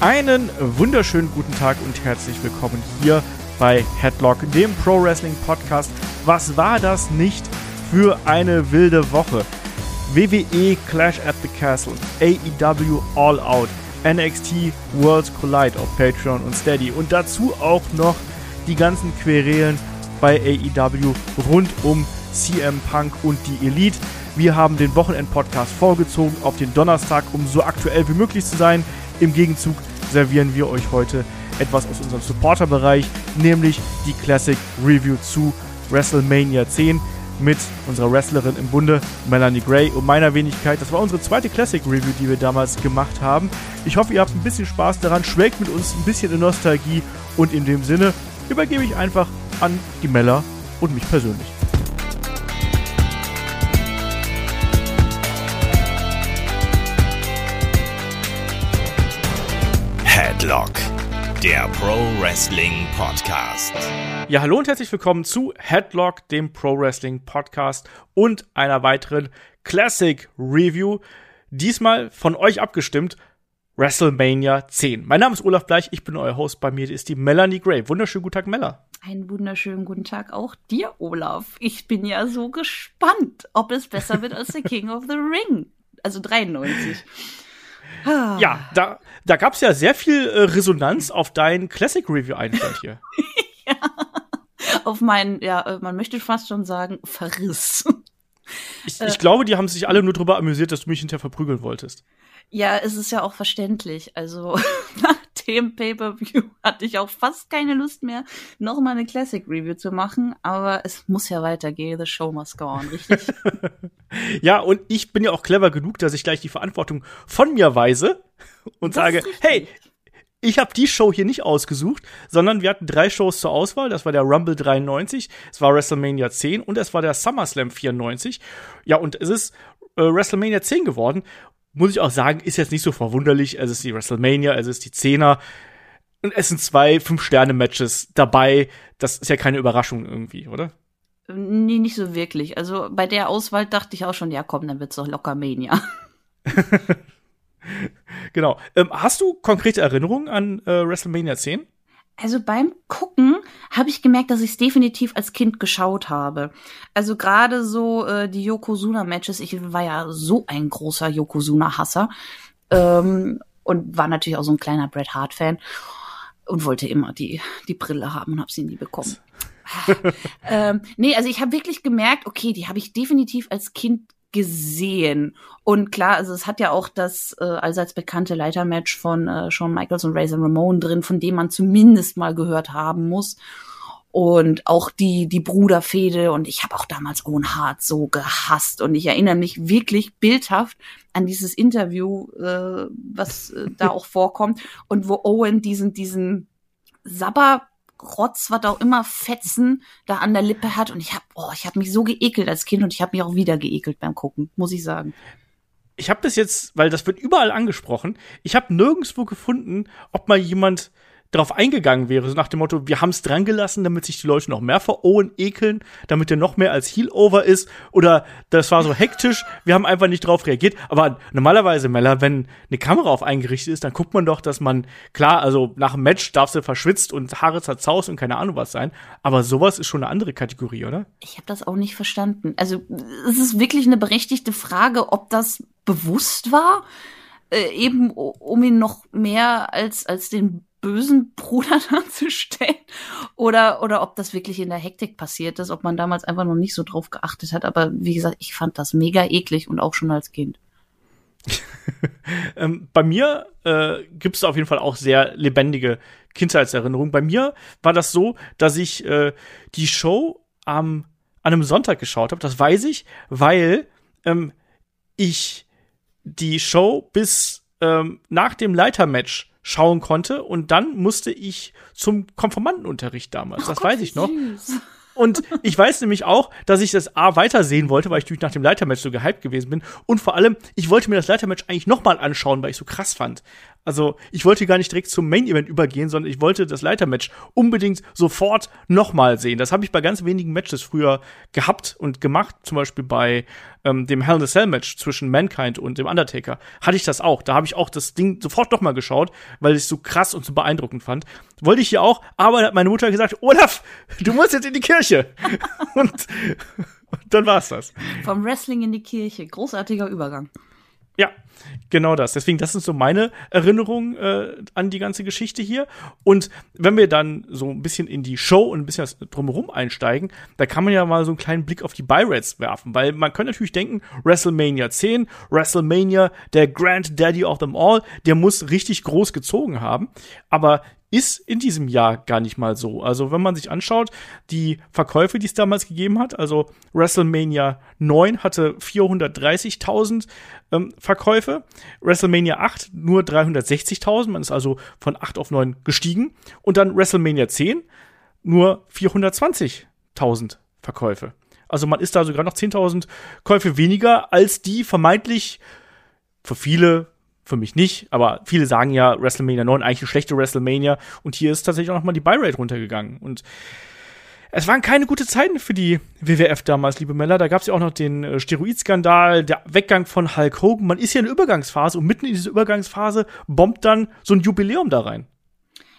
Einen wunderschönen guten Tag und herzlich willkommen hier bei Headlock, dem Pro Wrestling Podcast. Was war das nicht für eine wilde Woche? WWE Clash at the Castle, AEW All Out, NXT Worlds Collide auf Patreon und Steady und dazu auch noch die ganzen Querelen bei AEW rund um CM Punk und die Elite. Wir haben den Wochenend-Podcast vorgezogen auf den Donnerstag, um so aktuell wie möglich zu sein. Im Gegenzug servieren wir euch heute etwas aus unserem Supporter-Bereich, nämlich die Classic Review zu WrestleMania 10 mit unserer Wrestlerin im Bunde, Melanie Gray und meiner Wenigkeit. Das war unsere zweite Classic Review, die wir damals gemacht haben. Ich hoffe, ihr habt ein bisschen Spaß daran, schwelgt mit uns ein bisschen in Nostalgie und in dem Sinne übergebe ich einfach an die Mella und mich persönlich. Headlock, der Pro Wrestling Podcast. Ja, hallo und herzlich willkommen zu Headlock, dem Pro Wrestling Podcast und einer weiteren Classic Review. Diesmal von euch abgestimmt. WrestleMania 10. Mein Name ist Olaf Bleich, ich bin euer Host. Bei mir ist die Melanie Gray. Wunderschönen guten Tag, Mella. Einen wunderschönen guten Tag auch dir, Olaf. Ich bin ja so gespannt, ob es besser wird als The King of the Ring. Also 93. Ja, da, da gab es ja sehr viel äh, Resonanz auf deinen Classic Review-Einstand hier. ja. Auf meinen, ja, äh, man möchte fast schon sagen, Verriss. Ich, ich glaube, die haben sich alle nur darüber amüsiert, dass du mich hinterher verprügeln wolltest. Ja, es ist ja auch verständlich. Also nach dem Pay-per-View hatte ich auch fast keine Lust mehr, noch mal eine Classic Review zu machen. Aber es muss ja weitergehen. The show must go on, richtig? ja, und ich bin ja auch clever genug, dass ich gleich die Verantwortung von mir weise und das sage, hey, ich habe die Show hier nicht ausgesucht, sondern wir hatten drei Shows zur Auswahl. Das war der Rumble 93, es war WrestleMania 10 und es war der SummerSlam 94. Ja, und es ist äh, WrestleMania 10 geworden muss ich auch sagen, ist jetzt nicht so verwunderlich. Es ist die WrestleMania, es ist die Zehner. Und es sind zwei Fünf-Sterne-Matches dabei. Das ist ja keine Überraschung irgendwie, oder? Nee, nicht so wirklich. Also bei der Auswahl dachte ich auch schon, ja komm, dann wird's doch locker Mania. genau. Ähm, hast du konkrete Erinnerungen an äh, WrestleMania 10? Also beim Gucken habe ich gemerkt, dass ich es definitiv als Kind geschaut habe. Also gerade so äh, die Yokozuna-Matches, ich war ja so ein großer Yokozuna-Hasser ähm, und war natürlich auch so ein kleiner Bret Hart-Fan und wollte immer die, die Brille haben und habe sie nie bekommen. ähm, nee, also ich habe wirklich gemerkt, okay, die habe ich definitiv als Kind gesehen. Und klar, also es hat ja auch das äh, allseits bekannte Leitermatch von äh, Shawn Michaels und Razor Ramon drin, von dem man zumindest mal gehört haben muss. Und auch die, die Bruderfehde. Und ich habe auch damals Owen Hart so gehasst. Und ich erinnere mich wirklich bildhaft an dieses Interview, äh, was äh, da auch vorkommt. Und wo Owen diesen, diesen Sabber Rotz, was auch immer Fetzen da an der Lippe hat. Und ich habe, oh, ich habe mich so geekelt als Kind und ich habe mich auch wieder geekelt beim Gucken, muss ich sagen. Ich habe das jetzt, weil das wird überall angesprochen. Ich habe nirgendwo gefunden, ob mal jemand darauf eingegangen wäre, so nach dem Motto, wir haben es dran gelassen, damit sich die Leute noch mehr vor Owen ekeln, damit er noch mehr als Heel-Over ist, oder das war so hektisch, wir haben einfach nicht drauf reagiert. Aber normalerweise, Mella, wenn eine Kamera auf eingerichtet ist, dann guckt man doch, dass man, klar, also nach dem Match darf sie verschwitzt und Haare zerzaust und keine Ahnung was sein, aber sowas ist schon eine andere Kategorie, oder? Ich habe das auch nicht verstanden. Also es ist wirklich eine berechtigte Frage, ob das bewusst war, äh, eben um ihn noch mehr als, als den bösen Bruder darzustellen oder oder ob das wirklich in der Hektik passiert ist, ob man damals einfach noch nicht so drauf geachtet hat. Aber wie gesagt, ich fand das mega eklig und auch schon als Kind. ähm, bei mir äh, gibt es auf jeden Fall auch sehr lebendige Kindheitserinnerungen. Bei mir war das so, dass ich äh, die Show am an einem Sonntag geschaut habe. Das weiß ich, weil ähm, ich die Show bis ähm, nach dem Leitermatch schauen konnte. Und dann musste ich zum Konformantenunterricht damals. Oh das Gott, weiß ich noch. Süß. Und ich weiß nämlich auch, dass ich das A weitersehen wollte, weil ich natürlich nach dem Leitermatch so gehypt gewesen bin. Und vor allem, ich wollte mir das Leitermatch eigentlich nochmal anschauen, weil ich so krass fand. Also ich wollte gar nicht direkt zum Main Event übergehen, sondern ich wollte das Leitermatch unbedingt sofort nochmal sehen. Das habe ich bei ganz wenigen Matches früher gehabt und gemacht. Zum Beispiel bei ähm, dem Hell in a Cell Match zwischen Mankind und dem Undertaker hatte ich das auch. Da habe ich auch das Ding sofort nochmal geschaut, weil ich es so krass und so beeindruckend fand. Wollte ich hier auch, aber hat meine Mutter gesagt, Olaf, du musst jetzt in die Kirche. und dann war's das. Vom Wrestling in die Kirche. Großartiger Übergang. Ja, genau das. Deswegen, das sind so meine Erinnerungen äh, an die ganze Geschichte hier. Und wenn wir dann so ein bisschen in die Show und ein bisschen was drumherum einsteigen, da kann man ja mal so einen kleinen Blick auf die Buy-Rates werfen, weil man könnte natürlich denken, WrestleMania 10, WrestleMania, der Grand Daddy of them all, der muss richtig groß gezogen haben. Aber ist in diesem Jahr gar nicht mal so. Also wenn man sich anschaut, die Verkäufe, die es damals gegeben hat, also WrestleMania 9 hatte 430.000 ähm, Verkäufe, WrestleMania 8 nur 360.000, man ist also von 8 auf 9 gestiegen und dann WrestleMania 10 nur 420.000 Verkäufe. Also man ist da sogar noch 10.000 Käufe weniger als die vermeintlich für viele für mich nicht, aber viele sagen ja, WrestleMania 9 eigentlich eine schlechte WrestleMania und hier ist tatsächlich auch nochmal die Buy-Rate runtergegangen und es waren keine gute Zeiten für die WWF damals, liebe Mella. Da gab es ja auch noch den äh, Steroidskandal, der Weggang von Hulk Hogan. Man ist ja in der Übergangsphase und mitten in dieser Übergangsphase bombt dann so ein Jubiläum da rein.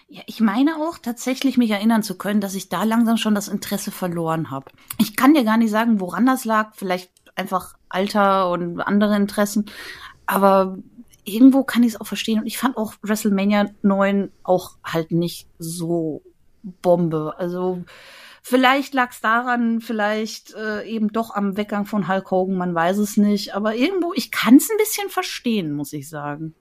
Ja, ich meine auch tatsächlich mich erinnern zu können, dass ich da langsam schon das Interesse verloren habe. Ich kann dir gar nicht sagen, woran das lag. Vielleicht einfach Alter und andere Interessen. Aber irgendwo kann ich es auch verstehen. Und ich fand auch WrestleMania 9 auch halt nicht so Bombe. Also vielleicht lag es daran, vielleicht äh, eben doch am Weggang von Hulk Hogan, man weiß es nicht. Aber irgendwo, ich kann es ein bisschen verstehen, muss ich sagen.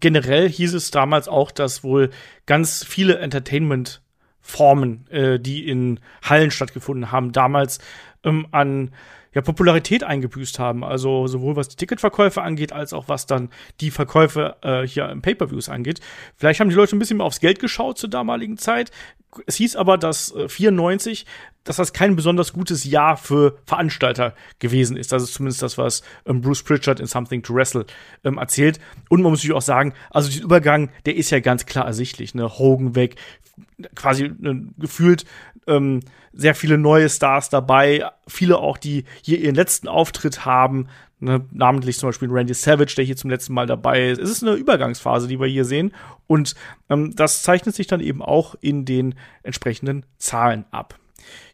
Generell hieß es damals auch, dass wohl ganz viele Entertainment-Formen, äh, die in Hallen stattgefunden haben, damals ähm, an ja, Popularität eingebüßt haben. Also sowohl was die Ticketverkäufe angeht, als auch was dann die Verkäufe äh, hier im Pay-per-Views angeht. Vielleicht haben die Leute ein bisschen mehr aufs Geld geschaut zur damaligen Zeit. Es hieß aber, dass äh, 94, dass das kein besonders gutes Jahr für Veranstalter gewesen ist. Das ist zumindest das, was ähm, Bruce Pritchard in Something to Wrestle ähm, erzählt. Und man muss natürlich auch sagen, also dieser Übergang, der ist ja ganz klar ersichtlich. Ne? Hogan weg, quasi äh, gefühlt ähm, sehr viele neue Stars dabei, viele auch, die hier ihren letzten Auftritt haben, ne, namentlich zum Beispiel Randy Savage, der hier zum letzten Mal dabei ist. Es ist eine Übergangsphase, die wir hier sehen und ähm, das zeichnet sich dann eben auch in den entsprechenden Zahlen ab.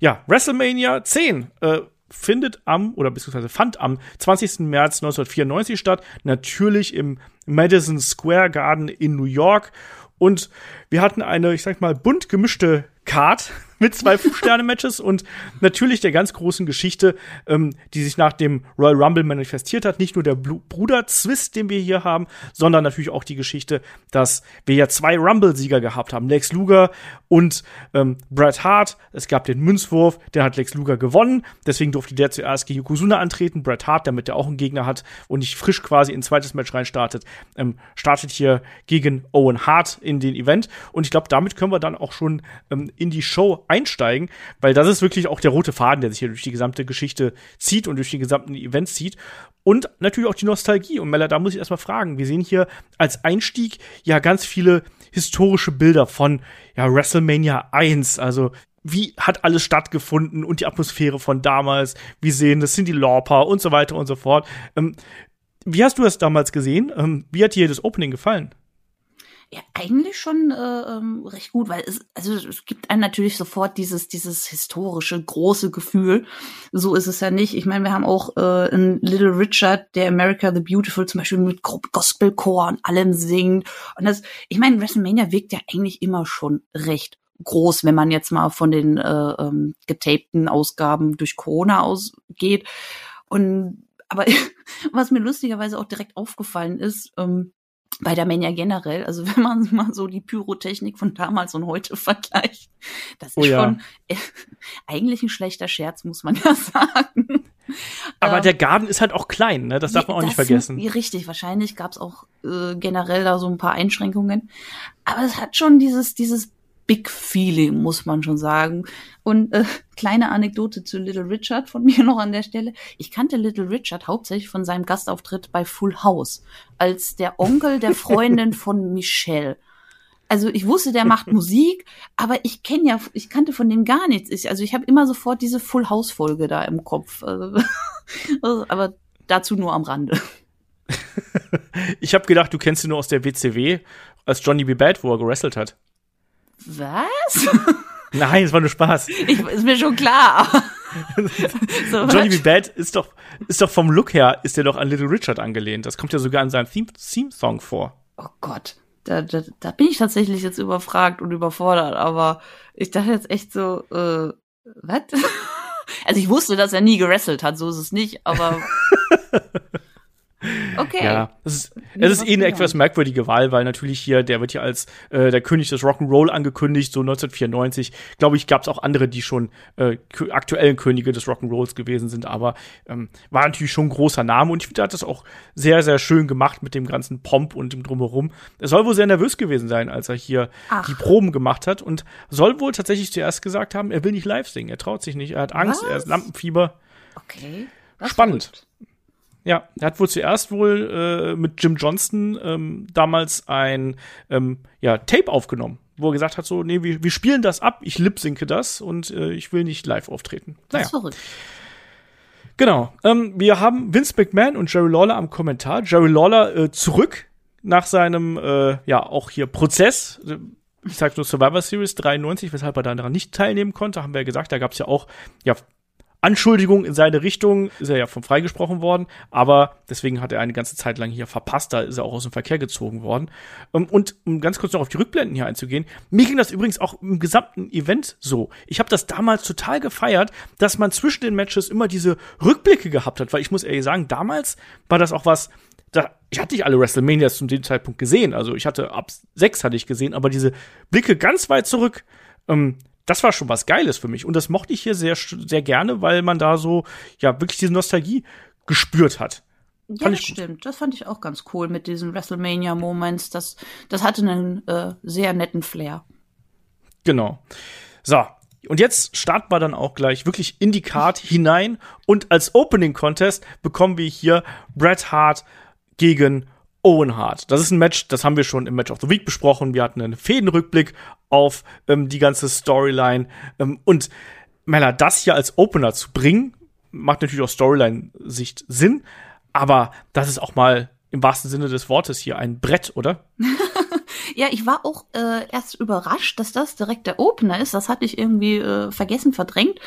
Ja, WrestleMania 10 äh, findet am oder beziehungsweise fand am 20. März 1994 statt, natürlich im Madison Square Garden in New York und wir hatten eine, ich sag mal, bunt gemischte Card mit zwei Fünf-Sterne-Matches und natürlich der ganz großen Geschichte, ähm, die sich nach dem Royal Rumble manifestiert hat. Nicht nur der Bruder-Zwist, den wir hier haben, sondern natürlich auch die Geschichte, dass wir ja zwei Rumble-Sieger gehabt haben. Lex Luger und ähm, Bret Hart. Es gab den Münzwurf, der hat Lex Luger gewonnen. Deswegen durfte der zuerst gegen Yokozuna antreten. Bret Hart, damit er auch einen Gegner hat und nicht frisch quasi in ein zweites Match reinstartet, ähm, startet hier gegen Owen Hart in den Event. Und ich glaube, damit können wir dann auch schon ähm, in die Show einsteigen, weil das ist wirklich auch der rote Faden, der sich hier durch die gesamte Geschichte zieht und durch die gesamten Events zieht. Und natürlich auch die Nostalgie. Und Mella, da muss ich erstmal fragen. Wir sehen hier als Einstieg ja ganz viele historische Bilder von ja, WrestleMania 1. Also wie hat alles stattgefunden und die Atmosphäre von damals. Wir sehen, das sind die Lauper und so weiter und so fort. Ähm, wie hast du das damals gesehen? Ähm, wie hat dir das Opening gefallen? Ja, eigentlich schon äh, ähm, recht gut, weil es, also es gibt einem natürlich sofort dieses, dieses historische, große Gefühl. So ist es ja nicht. Ich meine, wir haben auch äh, einen Little Richard, der America the Beautiful zum Beispiel mit Gospelchor und allem singt. Und das, ich meine, WrestleMania wirkt ja eigentlich immer schon recht groß, wenn man jetzt mal von den äh, ähm, getapten Ausgaben durch Corona ausgeht. Und aber was mir lustigerweise auch direkt aufgefallen ist, ähm, bei der Mania generell, also wenn man mal so die Pyrotechnik von damals und heute vergleicht, das ist oh ja. schon äh, eigentlich ein schlechter Scherz, muss man ja sagen. Aber ähm, der Garten ist halt auch klein, ne? Das darf man auch nicht vergessen. Sind, richtig, wahrscheinlich gab es auch äh, generell da so ein paar Einschränkungen. Aber es hat schon dieses, dieses Big Feeling, muss man schon sagen. Und äh, kleine Anekdote zu Little Richard von mir noch an der Stelle. Ich kannte Little Richard hauptsächlich von seinem Gastauftritt bei Full House als der Onkel der Freundin von Michelle. Also ich wusste, der macht Musik, aber ich kenne ja, ich kannte von dem gar nichts. Ich, also ich habe immer sofort diese Full House Folge da im Kopf. Also, also, aber dazu nur am Rande. ich habe gedacht, du kennst ihn nur aus der WCW als Johnny B. Bad, wo er gewrestelt hat. Was? Nein, es war nur Spaß. Ich, ist mir schon klar. so, Johnny B. Bad ist doch, ist doch vom Look her, ist er doch an Little Richard angelehnt. Das kommt ja sogar in seinem Theme-Song vor. Oh Gott. Da, da, da bin ich tatsächlich jetzt überfragt und überfordert, aber ich dachte jetzt echt so, äh, was? Also ich wusste, dass er nie gewrestelt hat, so ist es nicht, aber Okay. Ja, es ist, es ist eh eine etwas merkwürdige Wahl, weil natürlich hier, der wird ja als äh, der König des Rock'n'Roll angekündigt, so 1994. Glaube ich, gab es auch andere, die schon äh, aktuellen Könige des Rock'n'Rolls gewesen sind, aber ähm, war natürlich schon ein großer Name und ich finde, er hat das auch sehr, sehr schön gemacht mit dem ganzen Pomp und dem Drumherum. Er soll wohl sehr nervös gewesen sein, als er hier Ach. die Proben gemacht hat und soll wohl tatsächlich zuerst gesagt haben, er will nicht live singen, er traut sich nicht, er hat Angst, Was? er ist Lampenfieber. Okay. Spannend. Ja, er hat wohl zuerst wohl äh, mit Jim Johnston ähm, damals ein ähm, ja, Tape aufgenommen, wo er gesagt hat, so, nee, wir, wir spielen das ab, ich lipsinke das und äh, ich will nicht live auftreten. Das ist verrückt. Genau. Ähm, wir haben Vince McMahon und Jerry Lawler am Kommentar. Jerry Lawler äh, zurück nach seinem, äh, ja, auch hier Prozess. Ich sag nur Survivor Series 93, weshalb er daran nicht teilnehmen konnte, haben wir ja gesagt. Da gab es ja auch ja, Anschuldigung in seine Richtung, ist er ja von freigesprochen worden, aber deswegen hat er eine ganze Zeit lang hier verpasst, da ist er auch aus dem Verkehr gezogen worden. Ähm, und um ganz kurz noch auf die Rückblenden hier einzugehen, mir ging das übrigens auch im gesamten Event so. Ich habe das damals total gefeiert, dass man zwischen den Matches immer diese Rückblicke gehabt hat, weil ich muss ehrlich sagen, damals war das auch was, da, ich hatte nicht alle WrestleManias zu dem Zeitpunkt gesehen, also ich hatte ab sechs hatte ich gesehen, aber diese Blicke ganz weit zurück, ähm, das war schon was Geiles für mich. Und das mochte ich hier sehr, sehr gerne, weil man da so, ja, wirklich diese Nostalgie gespürt hat. Ja, das stimmt. Das fand ich auch ganz cool mit diesen WrestleMania-Moments. Das, das hatte einen äh, sehr netten Flair. Genau. So. Und jetzt starten wir dann auch gleich wirklich in die Card hinein. Und als Opening Contest bekommen wir hier Bret Hart gegen Owen Hart. Das ist ein Match, das haben wir schon im Match of the Week besprochen. Wir hatten einen Fädenrückblick auf ähm, die ganze Storyline. Ähm, und Mella, das hier als Opener zu bringen, macht natürlich aus Storyline-Sicht Sinn. Aber das ist auch mal im wahrsten Sinne des Wortes hier ein Brett, oder? ja, ich war auch äh, erst überrascht, dass das direkt der Opener ist. Das hatte ich irgendwie äh, vergessen, verdrängt.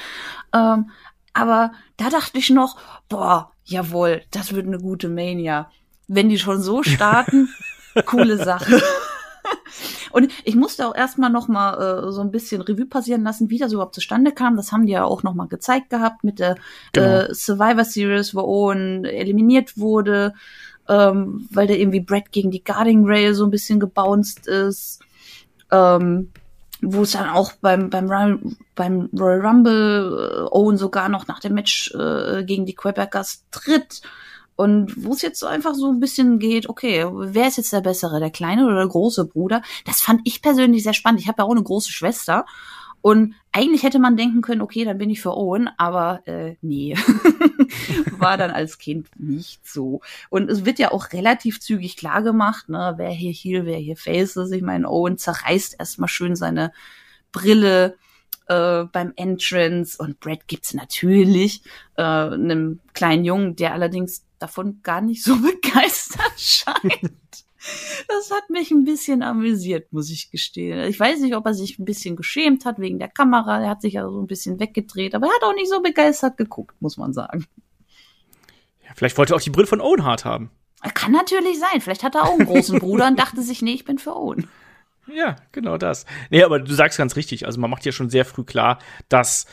Ähm, aber da dachte ich noch, boah, jawohl, das wird eine gute Mania wenn die schon so starten, coole Sache. Und ich musste auch erstmal noch mal äh, so ein bisschen Revue passieren lassen, wie das überhaupt zustande kam. Das haben die ja auch noch mal gezeigt gehabt mit der genau. äh, Survivor Series, wo Owen eliminiert wurde, ähm, weil der irgendwie Brett gegen die Guarding Rail so ein bisschen gebounced ist. Ähm, wo es dann auch beim beim beim Royal Rumble äh, Owen sogar noch nach dem Match äh, gegen die Quebecers tritt und wo es jetzt so einfach so ein bisschen geht, okay, wer ist jetzt der Bessere, der kleine oder der große Bruder? Das fand ich persönlich sehr spannend. Ich habe ja auch eine große Schwester. Und eigentlich hätte man denken können, okay, dann bin ich für Owen, aber äh, nee. War dann als Kind nicht so. Und es wird ja auch relativ zügig klar gemacht, ne, wer hier Heel, wer hier Face ist. Ich meine, Owen zerreißt erstmal schön seine Brille äh, beim Entrance und Brad gibt's natürlich äh, einem kleinen Jungen, der allerdings davon gar nicht so begeistert scheint. Das hat mich ein bisschen amüsiert, muss ich gestehen. Ich weiß nicht, ob er sich ein bisschen geschämt hat wegen der Kamera. Er hat sich ja so ein bisschen weggedreht, aber er hat auch nicht so begeistert geguckt, muss man sagen. Ja, vielleicht wollte er auch die Brille von Owen Hart haben. Kann natürlich sein. Vielleicht hat er auch einen großen Bruder und dachte sich, nee, ich bin für Owen. Ja, genau das. Nee, aber du sagst ganz richtig. Also man macht ja schon sehr früh klar, dass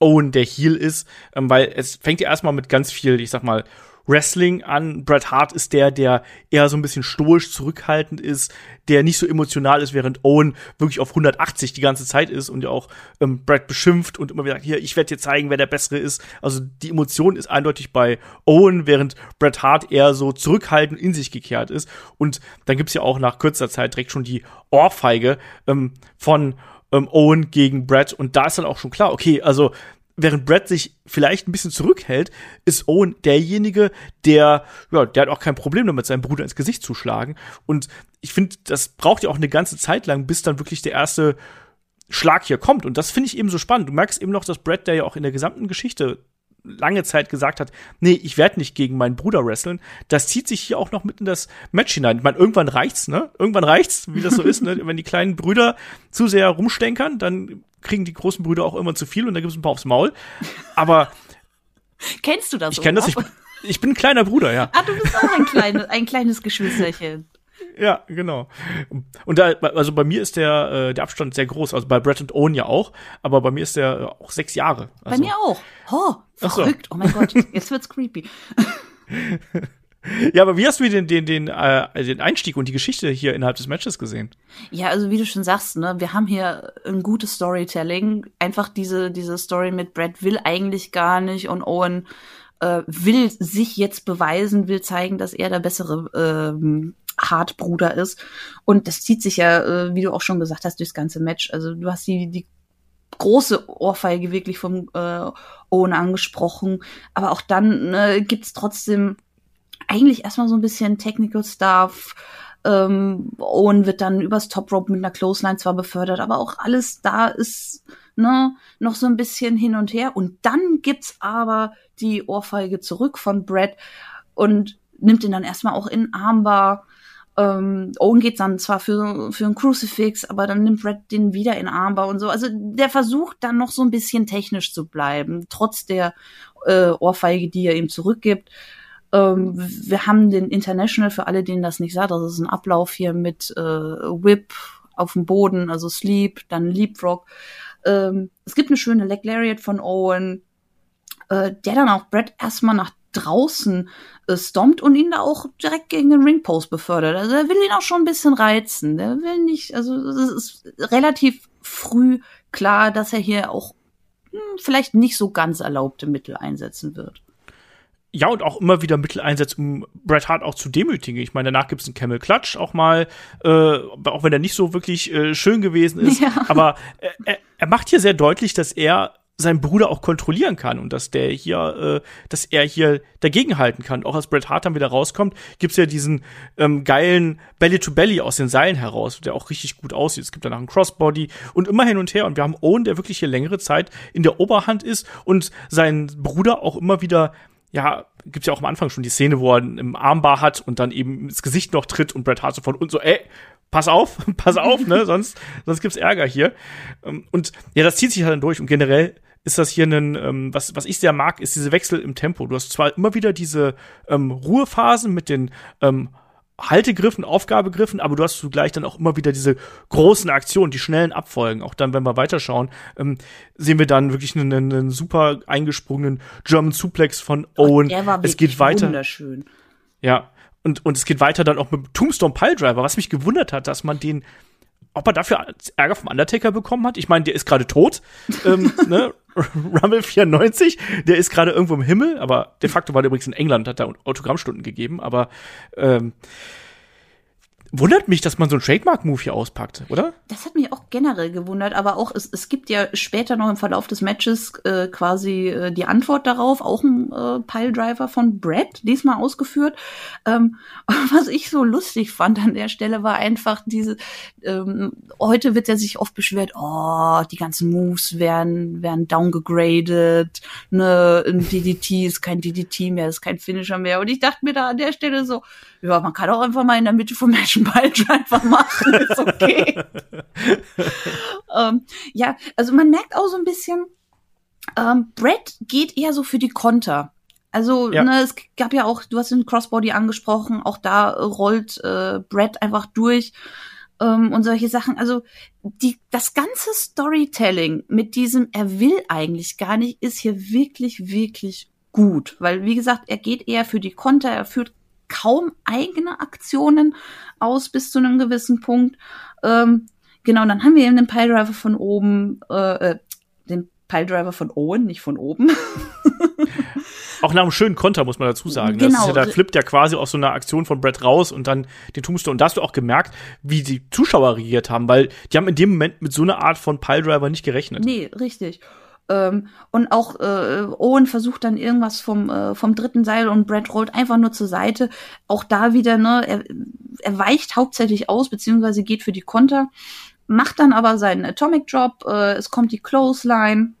Owen der Heel ist, ähm, weil es fängt ja erstmal mit ganz viel, ich sag mal, Wrestling an. Bret Hart ist der, der eher so ein bisschen stoisch zurückhaltend ist, der nicht so emotional ist, während Owen wirklich auf 180 die ganze Zeit ist und ja auch ähm, Bret beschimpft und immer wieder sagt, hier, ich werde dir zeigen, wer der Bessere ist. Also die Emotion ist eindeutig bei Owen, während Bret Hart eher so zurückhaltend in sich gekehrt ist. Und dann gibt's ja auch nach kürzer Zeit direkt schon die Ohrfeige ähm, von ähm, Owen gegen Brett und da ist dann auch schon klar, okay, also während Brett sich vielleicht ein bisschen zurückhält, ist Owen derjenige, der, ja, der hat auch kein Problem damit, seinem Bruder ins Gesicht zu schlagen. Und ich finde, das braucht ja auch eine ganze Zeit lang, bis dann wirklich der erste Schlag hier kommt. Und das finde ich eben so spannend. Du merkst eben noch, dass Brett, der ja auch in der gesamten Geschichte lange Zeit gesagt hat, nee, ich werde nicht gegen meinen Bruder wresteln. Das zieht sich hier auch noch mit in das Match hinein. Ich meine, irgendwann reicht's, ne? Irgendwann reicht's, wie das so ist, ne? Wenn die kleinen Brüder zu sehr rumstenkern, dann kriegen die großen Brüder auch immer zu viel und dann gibt's ein paar aufs Maul. Aber Kennst du das? Ich kenne das, ich, ich bin ein kleiner Bruder, ja. Ah, du bist auch ein, kleine, ein kleines Geschwisterchen. Ja, genau. Und da, also bei mir ist der, äh, der Abstand sehr groß. Also bei Brett und Owen ja auch, aber bei mir ist der auch sechs Jahre. Also, bei mir auch. Oh, verrückt. So. Oh mein Gott, jetzt wird's creepy. Ja, aber wie hast du den, den, den, äh, den Einstieg und die Geschichte hier innerhalb des Matches gesehen? Ja, also wie du schon sagst, ne, wir haben hier ein gutes Storytelling. Einfach diese, diese Story mit Brad will eigentlich gar nicht und Owen äh, will sich jetzt beweisen, will zeigen, dass er der bessere ähm, Hartbruder ist. Und das zieht sich ja, äh, wie du auch schon gesagt hast, durchs ganze Match. Also du hast die, die große Ohrfeige wirklich vom äh, Owen angesprochen. Aber auch dann ne, gibt's trotzdem eigentlich erstmal so ein bisschen Technical Stuff. Ähm, Owen wird dann übers Top Rope mit einer Clothesline zwar befördert, aber auch alles da ist ne, noch so ein bisschen hin und her. Und dann gibt's aber die Ohrfeige zurück von Brad und nimmt ihn dann erstmal auch in Armbar. Ähm, Owen geht dann zwar für, für ein Crucifix, aber dann nimmt Brad den wieder in Armbar und so. Also der versucht dann noch so ein bisschen technisch zu bleiben, trotz der äh, Ohrfeige, die er ihm zurückgibt. Ähm, wir haben den International, für alle, denen das nicht sagt, das ist ein Ablauf hier mit äh, Whip auf dem Boden, also Sleep, dann Leapfrog. Ähm, es gibt eine schöne Leg Lariat von Owen, äh, der dann auch Brad erstmal nach draußen äh, stompt und ihn da auch direkt gegen den Ringpost befördert. Also er will ihn auch schon ein bisschen reizen. Der will nicht, also es ist relativ früh klar, dass er hier auch hm, vielleicht nicht so ganz erlaubte Mittel einsetzen wird ja, und auch immer wieder Mittel einsetzt, um Bret Hart auch zu demütigen. Ich meine, danach gibt's einen Camel Clutch auch mal, äh, auch wenn er nicht so wirklich äh, schön gewesen ist. Ja. Aber er, er macht hier sehr deutlich, dass er seinen Bruder auch kontrollieren kann und dass der hier, äh, dass er hier dagegenhalten kann. Auch als Bret Hart dann wieder rauskommt, gibt's ja diesen ähm, geilen Belly to Belly aus den Seilen heraus, der auch richtig gut aussieht. Es gibt danach einen Crossbody und immer hin und her. Und wir haben Owen, der wirklich hier längere Zeit in der Oberhand ist und seinen Bruder auch immer wieder ja, gibt's ja auch am Anfang schon die Szene, wo er im Armbar hat und dann eben ins Gesicht noch tritt und Bret Hart sofort und so, ey, pass auf, pass auf, ne, sonst, sonst gibt's Ärger hier. Ähm, und ja, das zieht sich halt dann durch und generell ist das hier ein, ähm, was, was ich sehr mag, ist diese Wechsel im Tempo. Du hast zwar immer wieder diese ähm, Ruhephasen mit den ähm, Haltegriffen, Aufgabegriffen, aber du hast zugleich dann auch immer wieder diese großen Aktionen, die schnellen Abfolgen. Auch dann, wenn wir weiterschauen, ähm, sehen wir dann wirklich einen, einen super eingesprungenen German Suplex von Owen. Oh, der war es geht weiter. Wunderschön. Ja. Und, und es geht weiter dann auch mit Tombstone Piledriver, was mich gewundert hat, dass man den ob er dafür Ärger vom Undertaker bekommen hat. Ich meine, der ist gerade tot. ähm, ne? Rumble 94, der ist gerade irgendwo im Himmel, aber de facto war der übrigens in England, hat da Autogrammstunden gegeben, aber ähm, wundert mich, dass man so einen Trademark-Move hier auspackt, oder? Das hat mich auch generell gewundert, aber auch es, es gibt ja später noch im Verlauf des Matches äh, quasi äh, die Antwort darauf, auch ein äh, Piledriver von Brad, diesmal ausgeführt. Ähm, was ich so lustig fand an der Stelle war einfach diese, ähm, heute wird ja sich oft beschwert, oh, die ganzen Moves werden, werden downgegradet, ne, ein DDT ist kein DDT mehr, ist kein Finisher mehr. Und ich dachte mir da an der Stelle so, ja, man kann auch einfach mal in der Mitte vom Match einen Piledriver machen, ist okay. ähm, ja, also man merkt auch so ein bisschen, ähm, Brett geht eher so für die Konter. Also, ja. ne, es gab ja auch, du hast den Crossbody angesprochen, auch da rollt äh, Brett einfach durch ähm, und solche Sachen. Also, die, das ganze Storytelling mit diesem, er will eigentlich gar nicht, ist hier wirklich, wirklich gut. Weil, wie gesagt, er geht eher für die Konter, er führt kaum eigene Aktionen aus bis zu einem gewissen Punkt. Ähm, genau, dann haben wir eben den Piledriver von oben, äh, äh, den Piledriver von Owen, nicht von oben. Auch nach einem schönen Konter, muss man dazu sagen. Genau. Das ist ja, da flippt ja quasi aus so einer Aktion von Brett raus und dann den Tombstone. Und da hast du auch gemerkt, wie die Zuschauer reagiert haben, weil die haben in dem Moment mit so einer Art von Piledriver nicht gerechnet. Nee, richtig. Ähm, und auch äh, Owen versucht dann irgendwas vom, äh, vom dritten Seil und Brad rollt einfach nur zur Seite. Auch da wieder, ne, er, er weicht hauptsächlich aus, beziehungsweise geht für die Konter, macht dann aber seinen Atomic Drop, äh, es kommt die Clothesline,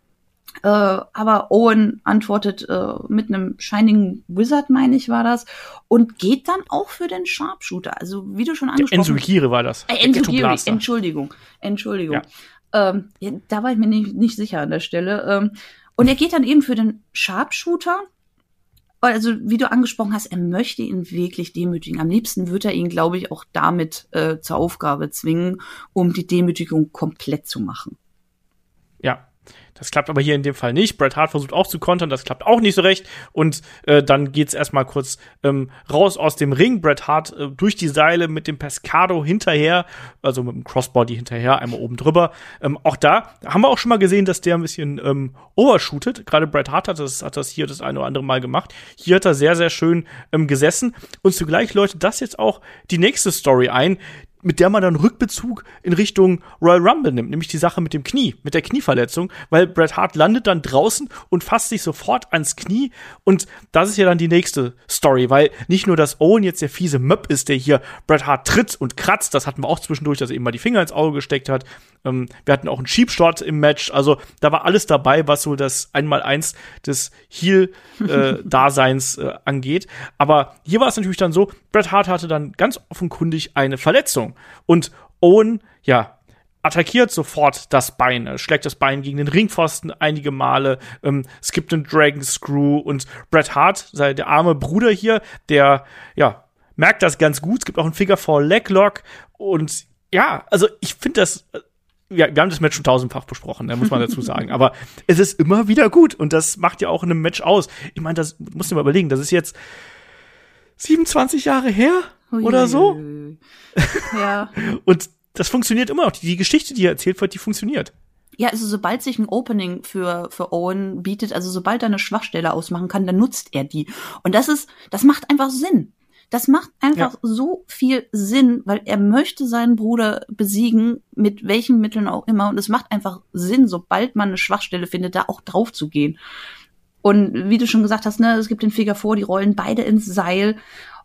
äh, aber Owen antwortet äh, mit einem Shining Wizard, meine ich, war das, und geht dann auch für den Sharpshooter. Also, wie du schon angesprochen hast. Enzugiri war das. Äh, Ghetto-Blaster. Entschuldigung, Entschuldigung. Ja. Ähm, ja, da war ich mir nicht, nicht sicher an der Stelle. Ähm, und er geht dann eben für den Sharpshooter. Also, wie du angesprochen hast, er möchte ihn wirklich demütigen. Am liebsten wird er ihn, glaube ich, auch damit äh, zur Aufgabe zwingen, um die Demütigung komplett zu machen. Das klappt aber hier in dem Fall nicht. Bret Hart versucht auch zu kontern, das klappt auch nicht so recht. Und äh, dann geht's erstmal kurz ähm, raus aus dem Ring. Bret Hart äh, durch die Seile mit dem Pescado hinterher, also mit dem Crossbody hinterher, einmal oben drüber. Ähm, auch da haben wir auch schon mal gesehen, dass der ein bisschen ähm, overshootet. Gerade Bret Hart hat das, hat das hier das eine oder andere Mal gemacht. Hier hat er sehr, sehr schön ähm, gesessen. Und zugleich läutet das jetzt auch die nächste Story ein, mit der man dann Rückbezug in Richtung Royal Rumble nimmt, nämlich die Sache mit dem Knie, mit der Knieverletzung, weil Bret Hart landet dann draußen und fasst sich sofort ans Knie und das ist ja dann die nächste Story, weil nicht nur, dass Owen jetzt der fiese Möb ist, der hier Bret Hart tritt und kratzt, das hatten wir auch zwischendurch, dass er eben mal die Finger ins Auge gesteckt hat. Ähm, wir hatten auch einen Cheap Shot im Match, also da war alles dabei, was so das Einmaleins des Heel-Daseins äh, angeht. Aber hier war es natürlich dann so, Bret Hart hatte dann ganz offenkundig eine Verletzung und Owen, ja, attackiert sofort das Bein, er schlägt das Bein gegen den Ringpfosten einige Male, ähm, es gibt einen Dragon Screw und Bret Hart, sei- der arme Bruder hier, der, ja, merkt das ganz gut. Es gibt auch einen Figure Four Leg Lock und ja, also ich finde das, äh, ja, wir haben das Match schon tausendfach besprochen, ne, muss man dazu sagen. Aber es ist immer wieder gut und das macht ja auch in einem Match aus. Ich meine, das musst du mal überlegen, das ist jetzt 27 Jahre her oder so. Ja. und das funktioniert immer noch. Die, die Geschichte, die hier erzählt wird, die funktioniert. Ja, also sobald sich ein Opening für, für Owen bietet, also sobald er eine Schwachstelle ausmachen kann, dann nutzt er die. Und das ist, das macht einfach Sinn. Das macht einfach Ja. so viel Sinn, weil er möchte seinen Bruder besiegen, mit welchen Mitteln auch immer. Und es macht einfach Sinn, sobald man eine Schwachstelle findet, da auch drauf zu gehen. Und wie du schon gesagt hast, ne, es gibt den Figure vor, die rollen beide ins Seil.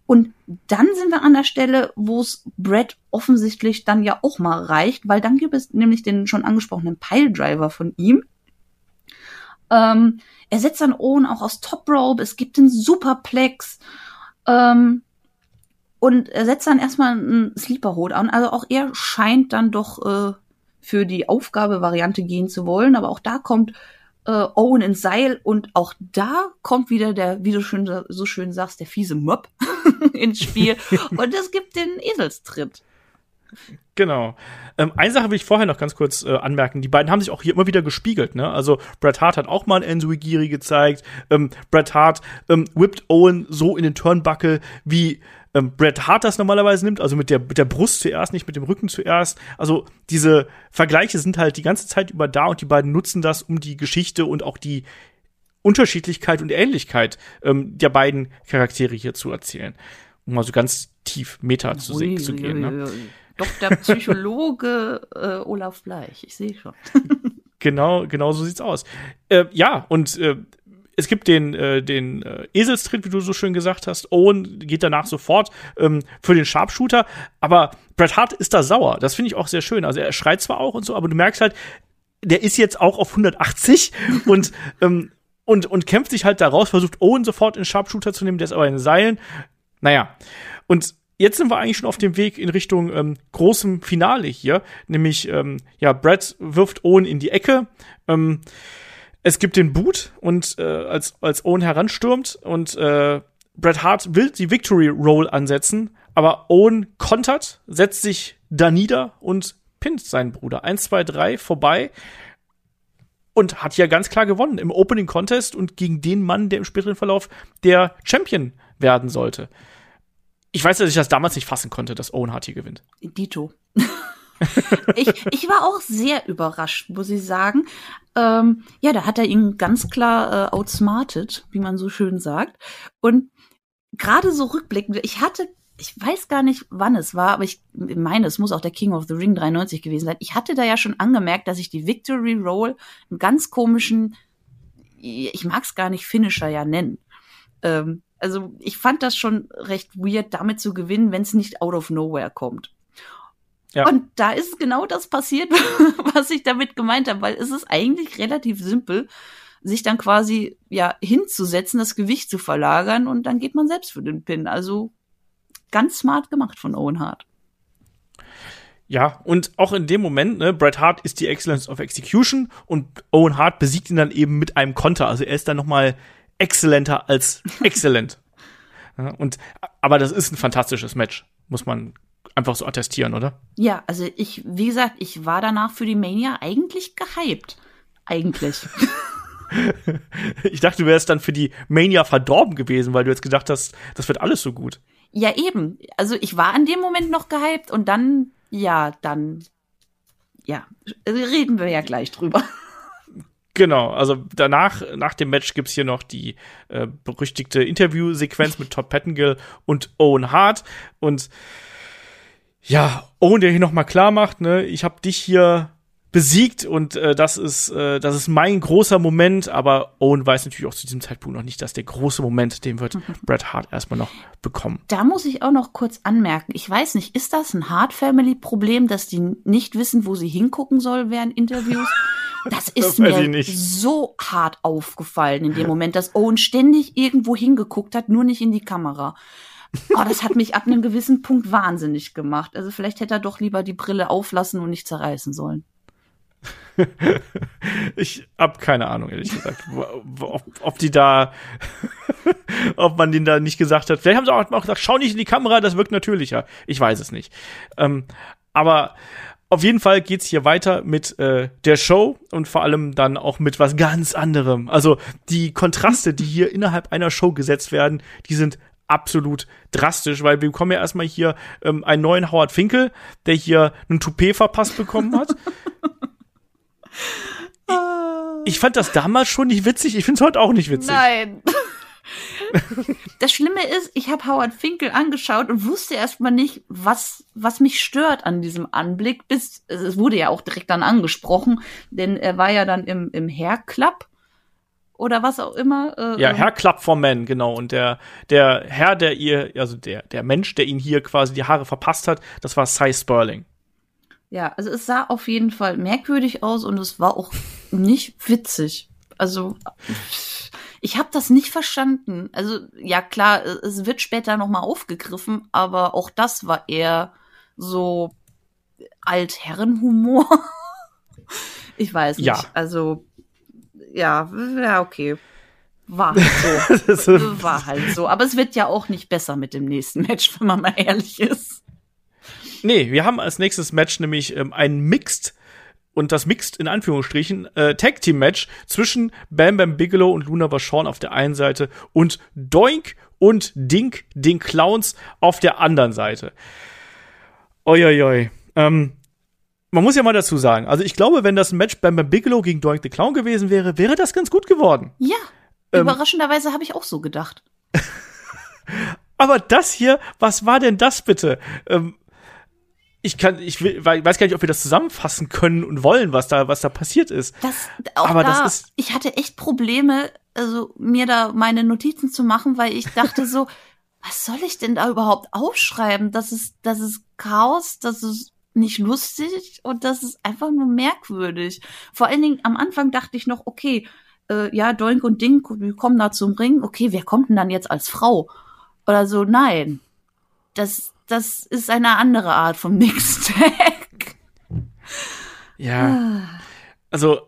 Und dann sind wir an der Stelle, wo es Brett offensichtlich dann ja auch mal reicht, weil dann gibt es nämlich den schon angesprochenen Piledriver von ihm. Ähm, er setzt dann Owen auch aus Top Rope, es gibt den Superplex. Ähm, und er setzt dann erstmal einen Sleeper Hold an. Also auch er scheint dann doch äh, für die Aufgabe-Variante gehen zu wollen. Aber auch da kommt äh, Owen ins Seil und auch da kommt wieder der, wie du schön, so schön sagst, der fiese Mob ins Spiel. und es gibt den Eselstritt. Genau. Ähm, eine Sache will ich vorher noch ganz kurz äh, anmerken. Die beiden haben sich auch hier immer wieder gespiegelt. Ne? Also Bret Hart hat auch mal einen Enzuigiri gezeigt. Ähm, Bret Hart ähm, whippt Owen so in den Turnbuckle, wie ähm, Bret Hart das normalerweise nimmt. Also mit der, mit der Brust zuerst, nicht mit dem Rücken zuerst. Also diese Vergleiche sind halt die ganze Zeit über da und die beiden nutzen das, um die Geschichte und auch die Unterschiedlichkeit und Ähnlichkeit ähm, der beiden Charaktere hier zu erzählen. Um mal so ganz tief Meta zu, se- zu gehen. Ne? Doch der Psychologe äh, Olaf Bleich, ich sehe schon. Genau, genau so sieht's aus. Äh, ja, und äh, es gibt den, äh, den äh, Eselstritt, wie du so schön gesagt hast. Owen geht danach sofort ähm, für den Sharpshooter, aber Bret Hart ist da sauer. Das finde ich auch sehr schön. Also er schreit zwar auch und so, aber du merkst halt, der ist jetzt auch auf 180 und ähm, und und kämpft sich halt da raus, versucht Owen sofort in Sharpshooter zu nehmen, der ist aber in Seilen. Naja, und jetzt sind wir eigentlich schon auf dem Weg in Richtung ähm, großem Finale hier, nämlich ähm, ja, Brett wirft Owen in die Ecke. Ähm, es gibt den Boot und äh, als als Owen heranstürmt und äh, Bret Hart will die Victory Roll ansetzen, aber Owen kontert, setzt sich da nieder und pinnt seinen Bruder. Eins, zwei, drei, vorbei. Und hat ja ganz klar gewonnen im Opening Contest und gegen den Mann, der im späteren Verlauf der Champion werden sollte. Ich weiß, dass ich das damals nicht fassen konnte, dass Owen Hart hier gewinnt. Dito. ich, ich war auch sehr überrascht, muss ich sagen. Ähm, ja, da hat er ihn ganz klar äh, outsmarted, wie man so schön sagt. Und gerade so rückblickend, ich hatte, ich weiß gar nicht, wann es war, aber ich meine, es muss auch der King of the Ring 93 gewesen sein. Ich hatte da ja schon angemerkt, dass ich die Victory Roll einen ganz komischen, ich mag es gar nicht Finisher ja nennen. Ähm, also ich fand das schon recht weird, damit zu gewinnen, wenn es nicht out of nowhere kommt. Ja. Und da ist genau das passiert, was ich damit gemeint habe, weil es ist eigentlich relativ simpel, sich dann quasi ja hinzusetzen, das Gewicht zu verlagern und dann geht man selbst für den Pin. Also ganz smart gemacht von Owen Hart. Ja, und auch in dem Moment, ne, Bret Hart ist die Excellence of Execution und Owen Hart besiegt ihn dann eben mit einem Konter. Also er ist dann noch mal exzellenter als exzellent. ja, und aber das ist ein fantastisches Match, muss man einfach so attestieren, oder? Ja, also ich, wie gesagt, ich war danach für die Mania eigentlich gehypt. Eigentlich. ich dachte, du wärst dann für die Mania verdorben gewesen, weil du jetzt gedacht hast, das wird alles so gut. Ja, eben. Also ich war an dem Moment noch gehypt und dann, ja, dann, ja, reden wir ja gleich drüber. Genau, also danach, nach dem Match gibt's hier noch die äh, berüchtigte Interviewsequenz mit Todd Pettengill und Owen Hart. Und ja, Owen, der hier nochmal klar macht, ne, ich habe dich hier besiegt und äh, das ist äh, das ist mein großer Moment, aber Owen weiß natürlich auch zu diesem Zeitpunkt noch nicht, dass der große Moment, den wird mhm. Bret Hart erstmal noch bekommen. Da muss ich auch noch kurz anmerken, ich weiß nicht, ist das ein Hart Family Problem, dass die nicht wissen, wo sie hingucken soll während Interviews? Das ist das mir so hart aufgefallen in dem Moment, dass Owen ständig irgendwo hingeguckt hat, nur nicht in die Kamera. Oh, das hat mich ab einem gewissen Punkt wahnsinnig gemacht. Also vielleicht hätte er doch lieber die Brille auflassen und nicht zerreißen sollen. ich hab keine Ahnung, ehrlich gesagt, ob, ob die da, ob man den da nicht gesagt hat. Vielleicht haben sie auch gesagt, schau nicht in die Kamera, das wirkt natürlicher. Ich weiß es nicht. Ähm, aber auf jeden Fall geht's hier weiter mit äh, der Show und vor allem dann auch mit was ganz anderem. Also die Kontraste, die hier innerhalb einer Show gesetzt werden, die sind absolut drastisch, weil wir bekommen ja erstmal hier ähm, einen neuen Howard Finkel, der hier einen Toupet verpasst bekommen hat. ich, ich fand das damals schon nicht witzig, ich finde es heute auch nicht witzig. Nein. das Schlimme ist, ich habe Howard Finkel angeschaut und wusste erstmal nicht, was, was mich stört an diesem Anblick, bis es wurde ja auch direkt dann angesprochen, denn er war ja dann im, im Hair Club oder was auch immer. Äh, ja, ähm, Herr Club for Men, genau. Und der, der Herr, der ihr, also der, der Mensch, der ihn hier quasi die Haare verpasst hat, das war Cy Sperling. Ja, also es sah auf jeden Fall merkwürdig aus und es war auch nicht witzig. Also ich habe das nicht verstanden. Also ja klar, es wird später noch mal aufgegriffen, aber auch das war eher so Altherrenhumor. ich weiß nicht. Ja. Also ja, ja, okay. War halt so. War halt so. Aber es wird ja auch nicht besser mit dem nächsten Match, wenn man mal ehrlich ist. Nee, wir haben als nächstes Match nämlich ähm, ein Mixed und das Mixed in Anführungsstrichen äh, Tag Team Match zwischen Bam Bam Bigelow und Luna Vachon auf der einen Seite und Doink und Dink, den Clowns auf der anderen Seite. Uiuiui. Ähm, man muss ja mal dazu sagen, also ich glaube, wenn das ein Match Bam Bigelow gegen Doink the Clown gewesen wäre, wäre das ganz gut geworden. Ja, ähm, überraschenderweise habe ich auch so gedacht. aber das hier, was war denn das bitte? Ähm, ich kann, ich will, weiß gar nicht, ob wir das zusammenfassen können und wollen, was da, was da passiert ist. Das, Aber da, das ist, ich hatte echt Probleme, also mir da meine Notizen zu machen, weil ich dachte so, was soll ich denn da überhaupt aufschreiben? Das ist, das ist Chaos, das ist nicht lustig und das ist einfach nur merkwürdig. Vor allen Dingen am Anfang dachte ich noch, okay, äh, ja, Doink und Dink, wir kommen da zum Ring. Okay, wer kommt denn dann jetzt als Frau? Oder so, nein. Das, das ist eine andere Art vom Mixtag. Ja. Also,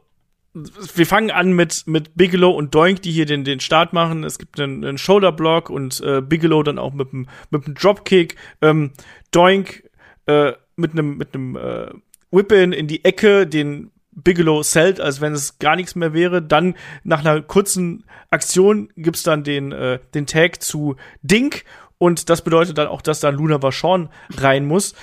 wir fangen an mit, mit Bigelow und Doink, die hier den, den Start machen. Es gibt einen, einen Shoulderblock und äh, Bigelow dann auch mit einem mit einem Dropkick. Ähm, Doink äh, mit einem mit einem äh, Whip-In in die Ecke, den Bigelow zählt, als wenn es gar nichts mehr wäre. Dann nach einer kurzen Aktion gibt's dann den äh, den Tag zu Dink und das bedeutet dann auch, dass da Luna Vachon rein muss.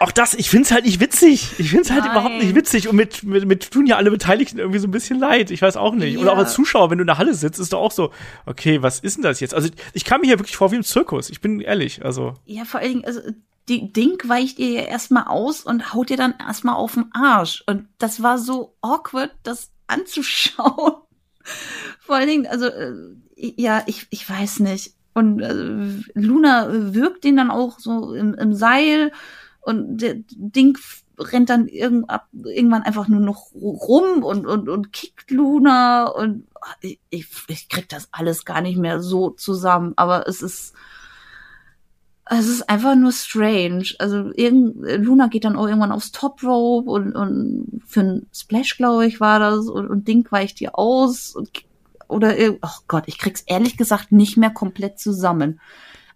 Auch das, ich find's halt nicht witzig. Ich find's halt Nein. überhaupt nicht witzig. Und mit, mit, mit tun ja alle Beteiligten irgendwie so ein bisschen leid. Ich weiß auch nicht. Und Ja. auch als Zuschauer, wenn du in der Halle sitzt, ist doch auch so, okay, was ist denn das jetzt? Also ich kam mir hier wirklich vor wie im Zirkus. Ich bin ehrlich. Also, Ja, vor allen Dingen, also die Ding weicht ihr ja erstmal aus und haut ihr dann erstmal auf den Arsch. Und das war so awkward, das anzuschauen. Vor allen Dingen, also, äh, ja, ich, ich weiß nicht. Und äh, Luna wirkt ihn dann auch so im, im Seil und der Ding rennt dann irgendwann einfach nur noch rum und, und, und kickt Luna und ah, ich, ich, ich krieg das alles gar nicht mehr so zusammen, aber es ist, es ist einfach nur strange. Also irgend, Luna geht dann auch irgendwann aufs Top Rope und, und für einen Splash, glaube ich, war das und, und Ding weicht ihr aus und, oder oh Gott, ich krieg's ehrlich gesagt nicht mehr komplett zusammen.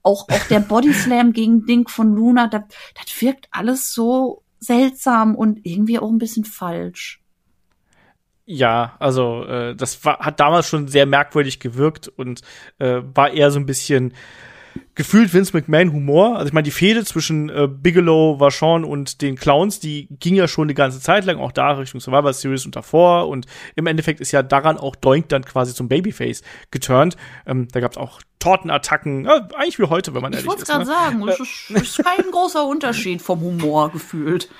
Auch, auch der Body Slam gegen Ding von Luna, das, das wirkt alles so seltsam und irgendwie auch ein bisschen falsch. ja, also äh, das war, hat damals schon sehr merkwürdig gewirkt und äh, war eher so ein bisschen gefühlt Vince McMahon Humor. Also ich meine, die Fehde zwischen äh, Bigelow, Vachon und den Clowns, die ging ja schon eine ganze Zeit lang, auch da Richtung Survivor Series und davor. Und im Endeffekt ist ja daran auch Doink dann quasi zum Babyface geturnt. Ähm, da gab's auch Tortenattacken, ja, eigentlich wie heute, wenn man Ich ehrlich wollte ist. gerade ne? sagen, es ist, ist kein großer Unterschied vom Humor gefühlt.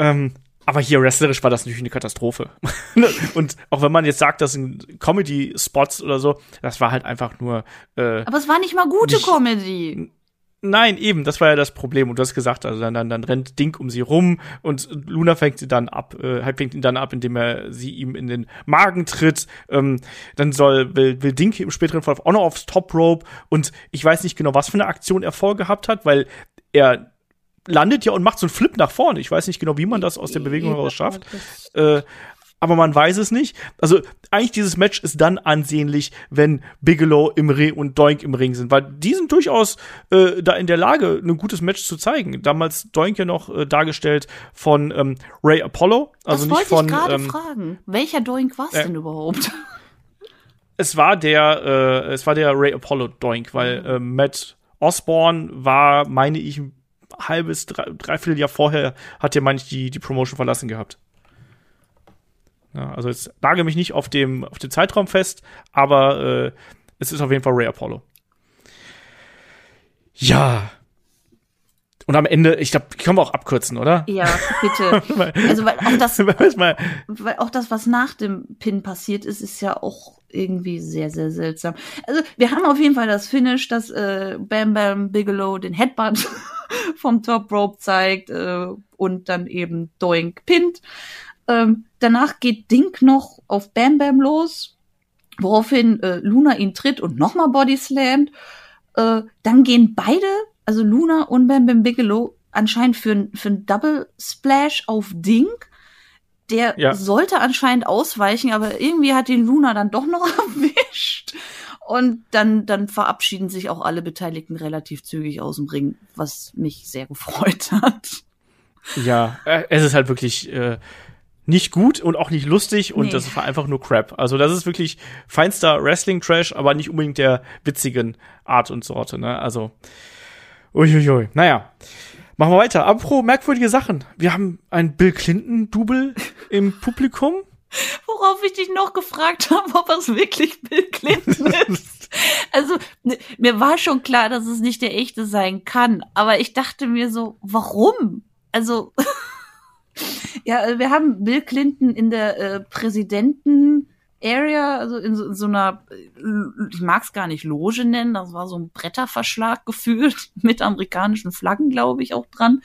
Ähm, aber hier wrestlerisch war das natürlich eine Katastrophe. und auch wenn man jetzt sagt, das sind Comedy-Spots oder so, das war halt einfach nur äh, Aber es war nicht mal gute Nicht- Comedy. Nein, eben, das war ja das Problem. Und du hast gesagt, also dann, dann, dann rennt Dink um sie rum und Luna fängt sie dann ab, äh, halt fängt ihn dann ab, indem er sie ihm in den Magen tritt. Ähm, dann soll, will, will Dink im späteren Verlauf auch noch aufs Top Rope und ich weiß nicht genau, was für eine Aktion er vorgehabt hat, weil er landet ja und macht so einen Flip nach vorne. Ich weiß nicht genau, wie man das aus der Bewegung heraus schafft. Äh, aber man weiß es nicht. Also eigentlich dieses Match ist dann ansehnlich, wenn Bigelow im Ring und Doink im Ring sind, weil die sind durchaus äh, da in der Lage, ein gutes Match zu zeigen. Damals Doink ja noch äh, dargestellt von ähm, Ray Apollo, also das nicht wollte von. ich gerade ähm, fragen. Welcher Doink war's äh, denn überhaupt? es war der, äh, es war der Ray Apollo Doink, weil äh, Matt Osborne war, meine ich, ein halbes, drei, dreiviertel Jahr vorher hat er, meine ich, die, die Promotion verlassen gehabt. Ja, also jetzt lage mich nicht auf dem, auf dem Zeitraum fest, aber äh, es ist auf jeden Fall Ray Apollo. Ja. Und am Ende, ich glaube, können wir auch abkürzen, oder? Ja, bitte. Also weil auch das, weil auch das, was nach dem Pin passiert ist, ist ja auch irgendwie sehr, sehr seltsam. Also wir haben auf jeden Fall das Finish, dass äh, Bam Bam Bigelow den Headbutt vom Top Rope zeigt äh, und dann eben Doink pinnt. Ähm, danach geht Dink noch auf Bam Bam los, woraufhin äh, Luna ihn tritt und nochmal Body slammt. Äh, dann gehen beide, also Luna und Bam Bam Bigelow, anscheinend für, für ein Double Splash auf Dink. Der Ja. sollte anscheinend ausweichen, aber irgendwie hat ihn Luna dann doch noch erwischt. Und dann, dann verabschieden sich auch alle Beteiligten relativ zügig aus dem Ring, was mich sehr gefreut hat. Ja, äh, es ist halt wirklich äh, nicht gut und auch nicht lustig und Nee. das war einfach nur Crap. Also das ist wirklich feinster Wrestling-Trash, aber nicht unbedingt der witzigen Art und Sorte. Ne? Also, uiuiui. Naja, machen wir weiter. Apropos merkwürdige Sachen. Wir haben ein Bill Clinton-Double im Publikum. Worauf ich dich noch gefragt habe, ob es wirklich Bill Clinton ist. Also, ne, mir war schon klar, dass es nicht der echte sein kann, aber ich dachte mir so, warum? Also, ja, wir haben Bill Clinton in der äh, Präsidenten-Area, also in so, in so einer, äh, ich mag es gar nicht Loge nennen, das war so ein Bretterverschlag gefühlt, mit amerikanischen Flaggen, glaube ich, auch dran.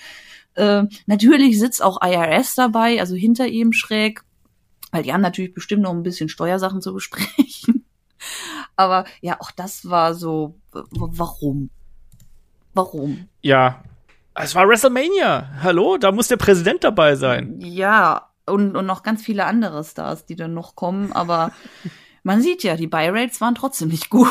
Äh, natürlich sitzt auch IRS dabei, also hinter ihm schräg weil die haben natürlich bestimmt noch ein bisschen Steuersachen zu besprechen. Aber ja, auch das war so, warum? Warum? Ja, es war WrestleMania. Hallo, da muss der Präsident dabei sein. Ja, und, und noch ganz viele andere Stars, die dann noch kommen, aber man sieht ja, die Buy-Rates waren trotzdem nicht gut.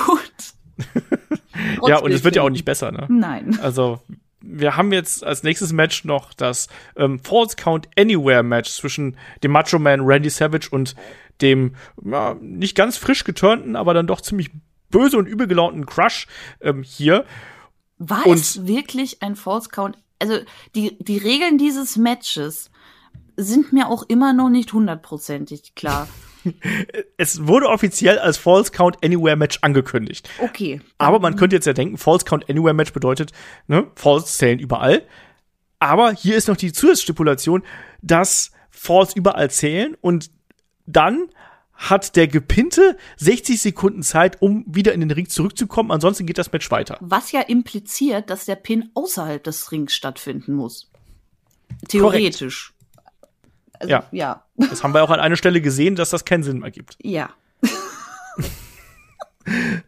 ja, und es wird ja auch nicht besser, ne? Nein. Also, wir haben jetzt als nächstes Match noch das ähm, False Count Anywhere Match zwischen dem Macho Man Randy Savage und dem ja, nicht ganz frisch geturnten, aber dann doch ziemlich böse und übel gelaunten Crush ähm, hier. War Und- es wirklich ein False Count also die, die Regeln dieses Matches sind mir auch immer noch nicht hundertprozentig klar. es wurde offiziell als False Count Anywhere Match angekündigt. Okay. Aber man könnte jetzt ja denken, False Count Anywhere Match bedeutet, ne, False zählen überall. Aber hier ist noch die Zusatzstipulation, dass Falls überall zählen und dann hat der Gepinte 60 Sekunden Zeit, um wieder in den Ring zurückzukommen. Ansonsten geht das Match weiter. Was ja impliziert, dass der Pin außerhalb des Rings stattfinden muss. Theoretisch. Also, ja. ja. Das haben wir auch an einer Stelle gesehen, dass das keinen Sinn ergibt. Ja.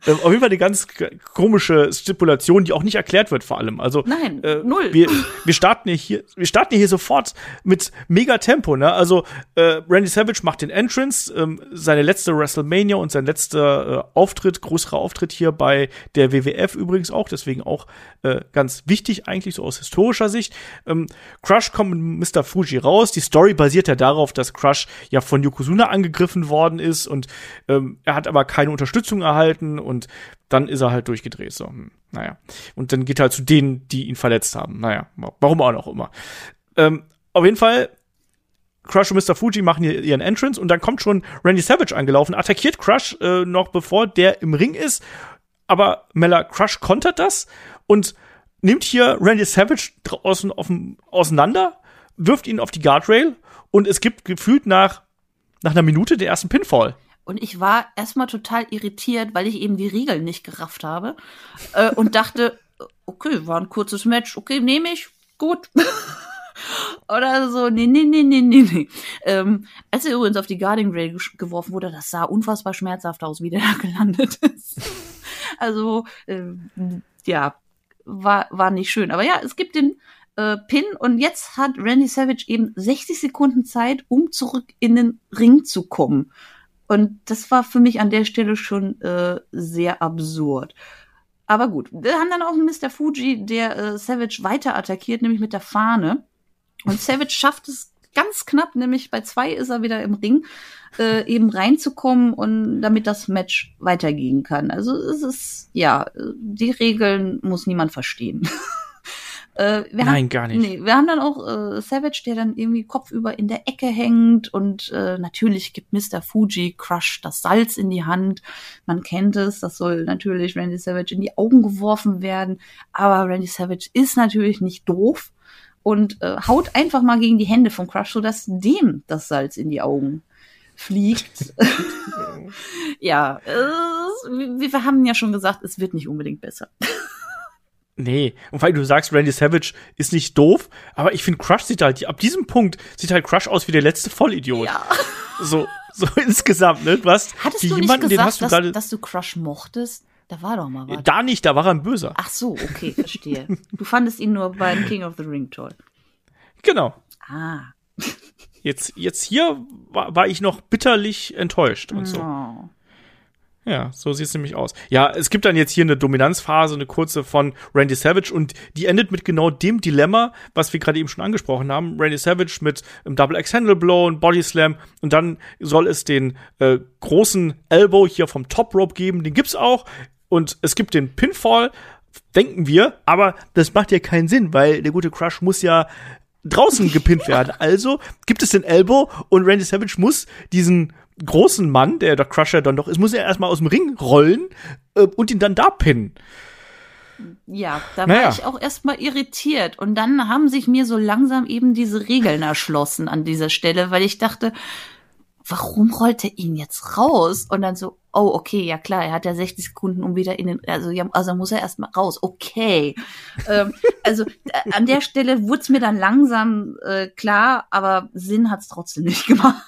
Ähm, auf jeden Fall eine ganz komische Stipulation, die auch nicht erklärt wird, vor allem. Also Nein, äh, null. Wir, wir starten hier, wir starten hier sofort mit mega Tempo, ne? Also äh, Randy Savage macht den Entrance, ähm, seine letzte WrestleMania und sein letzter äh, Auftritt, größerer Auftritt hier bei der WWF übrigens auch, deswegen auch äh, ganz wichtig eigentlich so aus historischer Sicht. Ähm, Crush kommt mit Mr. Fuji raus. Die Story basiert ja darauf, dass Crush ja von Yokozuna angegriffen worden ist und ähm, er hat aber keine Unterstützung erhalten gehalten und dann ist er halt durchgedreht. So, hm, naja. Und dann geht er halt zu denen, die ihn verletzt haben. Naja, warum auch immer. Ähm, auf jeden Fall, Crush und Mr. Fuji machen hier ihren Entrance und dann kommt schon Randy Savage angelaufen, attackiert Crush äh, noch bevor der im Ring ist. Aber Mella Crush kontert das und nimmt hier Randy Savage draußen offen, auseinander, wirft ihn auf die Guardrail und es gibt gefühlt nach, nach einer Minute den ersten Pinfall. Und ich war erstmal total irritiert, weil ich eben die Regeln nicht gerafft habe. Äh, und dachte, okay, war ein kurzes Match, okay, nehme ich, gut. Oder so, nee, nee, nee, nee, nee, nee. Ähm, als er übrigens auf die Guarding Rail geworfen wurde, das sah unfassbar schmerzhaft aus, wie der da gelandet ist. also, äh, ja, war, war nicht schön. Aber ja, es gibt den äh, Pin und jetzt hat Randy Savage eben 60 Sekunden Zeit, um zurück in den Ring zu kommen. Und das war für mich an der Stelle schon äh, sehr absurd. Aber gut, wir haben dann auch einen Mr. Fuji, der äh, Savage weiter attackiert, nämlich mit der Fahne. Und Savage schafft es ganz knapp, nämlich bei zwei ist er wieder im Ring, äh, eben reinzukommen und damit das Match weitergehen kann. Also es ist, ja, die Regeln muss niemand verstehen. Äh, Nein, haben, gar nicht. Nee, wir haben dann auch äh, Savage, der dann irgendwie kopfüber in der Ecke hängt und äh, natürlich gibt Mr. Fuji Crush das Salz in die Hand. Man kennt es, das soll natürlich Randy Savage in die Augen geworfen werden, aber Randy Savage ist natürlich nicht doof und äh, haut einfach mal gegen die Hände von Crush, sodass dem das Salz in die Augen fliegt. ja, äh, wir, wir haben ja schon gesagt, es wird nicht unbedingt besser. Nee, und weil du sagst, Randy Savage ist nicht doof, aber ich finde Crush sieht halt, ab diesem Punkt sieht halt Crush aus wie der letzte Vollidiot. Ja. So, so insgesamt, ne? Du hast Hattest du jemanden, nicht gesagt, den hast du dass, dass du Crush mochtest? Da war doch mal was. Da nicht, da war er ein Böser. Ach so, okay, verstehe. du fandest ihn nur beim King of the Ring toll. Genau. Ah. Jetzt, jetzt hier war, war ich noch bitterlich enttäuscht und so. Oh. Ja, so sieht es nämlich aus. Ja, es gibt dann jetzt hier eine Dominanzphase, eine kurze von Randy Savage und die endet mit genau dem Dilemma, was wir gerade eben schon angesprochen haben. Randy Savage mit einem Double X Handle Blow, und Body Slam und dann soll es den äh, großen Elbow hier vom Top Rope geben, den gibt's auch und es gibt den Pinfall, denken wir, aber das macht ja keinen Sinn, weil der gute Crush muss ja draußen gepinnt werden. Also gibt es den Elbow und Randy Savage muss diesen großen Mann, der der Crusher dann doch ist, muss er erstmal aus dem Ring rollen äh, und ihn dann da pinnen. Ja, da naja. war ich auch erstmal irritiert. Und dann haben sich mir so langsam eben diese Regeln erschlossen an dieser Stelle, weil ich dachte, warum rollt er ihn jetzt raus? Und dann so, oh, okay, ja klar, er hat ja 60 Sekunden, um wieder in den, also, ja, also muss er erstmal raus, okay. ähm, also an der Stelle wurde es mir dann langsam äh, klar, aber Sinn hat's trotzdem nicht gemacht.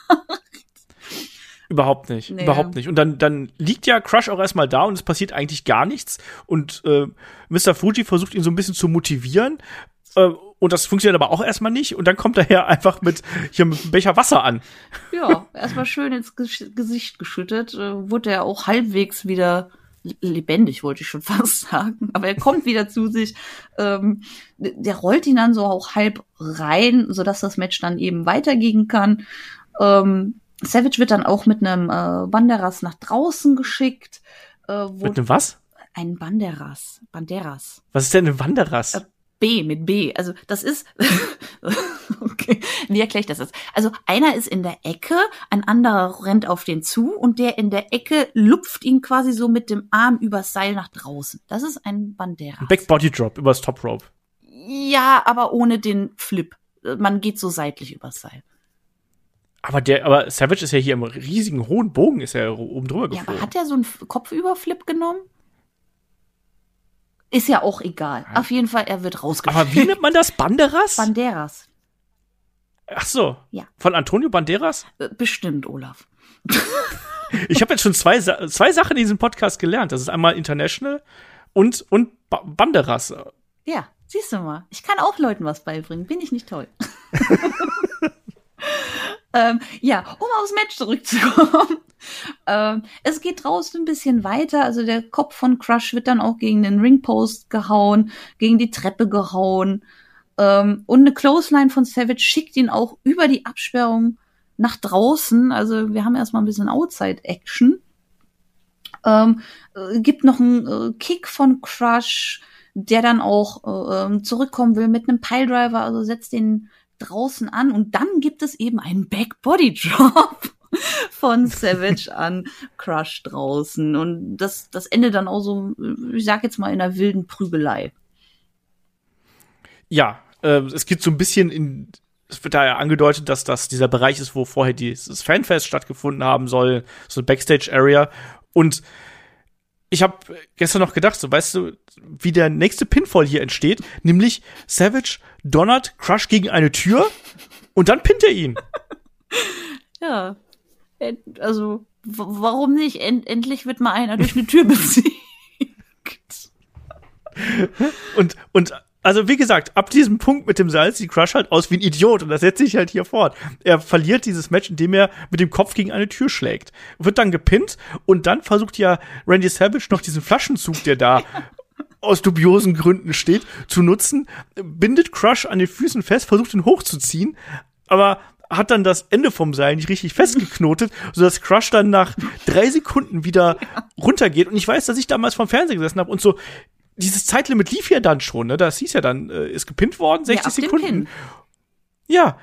Überhaupt nicht, nee. überhaupt nicht. Und dann, dann liegt ja Crush auch erstmal da und es passiert eigentlich gar nichts. Und äh, Mr. Fuji versucht ihn so ein bisschen zu motivieren. Äh, und das funktioniert aber auch erstmal nicht. Und dann kommt er her einfach mit hier mit einem Becher Wasser an. Ja, erstmal schön ins Gesicht geschüttet. Äh, wurde er auch halbwegs wieder lebendig, wollte ich schon fast sagen. Aber er kommt wieder zu sich. Ähm, der rollt ihn dann so auch halb rein, sodass das Match dann eben weitergehen kann. Ähm, Savage wird dann auch mit einem äh, Banderas nach draußen geschickt. Äh, wo mit einem was? Ein Banderas. Banderas. Was ist denn ein Banderas? Äh, B mit B. Also das ist okay. Wie erkläre ich das jetzt? Also einer ist in der Ecke, ein anderer rennt auf den zu und der in der Ecke lupft ihn quasi so mit dem Arm übers Seil nach draußen. Das ist ein Banderas. Back Body Drop übers Top Rope. Ja, aber ohne den Flip. Man geht so seitlich übers Seil. Aber der, aber Savage ist ja hier im riesigen hohen Bogen, ist er oben drüber geflogen. Ja, aber hat er so einen Kopfüberflip genommen? Ist ja auch egal. Ja. Auf jeden Fall, er wird rausgeschickt. Aber wie nennt man das? Banderas? Banderas. Ach so. Ja. Von Antonio Banderas? Äh, bestimmt, Olaf. ich habe jetzt schon zwei, zwei Sachen in diesem Podcast gelernt. Das ist einmal International und, und Banderas. Ja, siehst du mal. Ich kann auch Leuten was beibringen. Bin ich nicht toll. ähm, ja, um aufs Match zurückzukommen. Ähm, es geht draußen ein bisschen weiter. Also der Kopf von Crush wird dann auch gegen den Ringpost gehauen, gegen die Treppe gehauen. Ähm, und eine Clothesline von Savage schickt ihn auch über die Absperrung nach draußen. Also wir haben erstmal ein bisschen Outside-Action. Ähm, äh, gibt noch einen äh, Kick von Crush, der dann auch äh, ähm, zurückkommen will mit einem Piledriver, also setzt den draußen an und dann gibt es eben einen Back-Body Drop von Savage an Crush draußen. Und das, das endet dann auch so, ich sag jetzt mal, in einer wilden Prügelei. Ja, äh, es geht so ein bisschen in, es wird da ja angedeutet, dass das dieser Bereich ist, wo vorher dieses Fanfest stattgefunden haben soll, so eine Backstage-Area. Und ich habe gestern noch gedacht, so weißt du, wie der nächste Pinfall hier entsteht, nämlich Savage donnert Crush gegen eine Tür und dann pinnt er ihn. ja, also warum nicht? End endlich wird mal einer durch eine Tür besiegt. und und also wie gesagt, ab diesem Punkt mit dem Seil sieht Crush halt aus wie ein Idiot und das setzt sich halt hier fort. Er verliert dieses Match, indem er mit dem Kopf gegen eine Tür schlägt. Wird dann gepinnt und dann versucht ja Randy Savage noch diesen Flaschenzug, der da aus dubiosen Gründen steht, zu nutzen, bindet Crush an den Füßen fest, versucht ihn hochzuziehen, aber hat dann das Ende vom Seil nicht richtig festgeknotet, sodass Crush dann nach drei Sekunden wieder runtergeht. Und ich weiß, dass ich damals vom Fernseher gesessen habe und so, dieses Zeitlimit lief ja dann schon, ne? Das hieß ja dann, äh, ist gepinnt worden, 60 ja, Sekunden. Ja.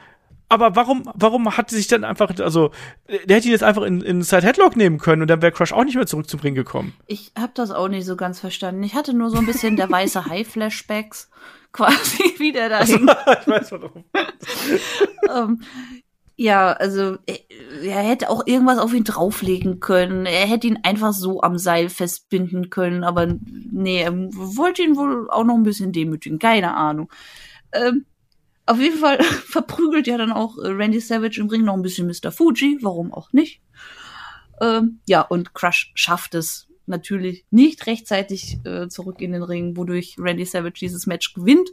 Aber warum, warum hat sich dann einfach, also, der hätte ihn jetzt einfach in, in Side Headlock nehmen können und dann wäre Crush auch nicht mehr zurück zum Ring gekommen. Ich habe das auch nicht so ganz verstanden. Ich hatte nur so ein bisschen der weiße High-Flashbacks quasi wieder dahin. ich weiß warum. um, ähm, ja, also er, er, hätte auch irgendwas auf ihn drauflegen können. Er hätte ihn einfach so am Seil festbinden können, aber nee, er wollte ihn wohl auch noch ein bisschen demütigen. Keine Ahnung. Ähm, auf jeden Fall verprügelt ja dann auch äh, Randy Savage im Ring noch ein bisschen Mr. Fuji, warum auch nicht. Ähm, ja, und Crush schafft es natürlich nicht rechtzeitig äh, zurück in den Ring, wodurch Randy Savage dieses Match gewinnt.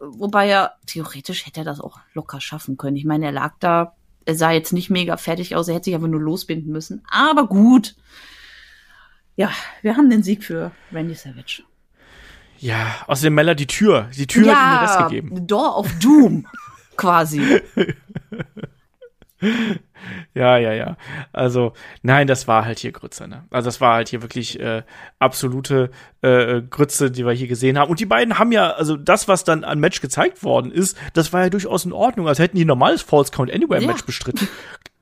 Wobei er theoretisch hätte er das auch locker schaffen können. Ich meine, er lag da, er sah jetzt nicht mega fertig aus, er hätte sich aber nur losbinden müssen. Aber gut. Ja, wir haben den Sieg für Randy Savage. Ja, außerdem Meller die Tür. Die Tür ja, hat ihm Rest gegeben. Door of Doom, quasi. ja, ja, ja. Also, nein, das war halt hier Grütze, ne? Also, das war halt hier wirklich äh, absolute äh, Grütze, die wir hier gesehen haben. Und die beiden haben ja, also das, was dann an Match gezeigt worden ist, das war ja durchaus in Ordnung. Also hätten die ein normales False Count Anywhere Match ja. bestritten.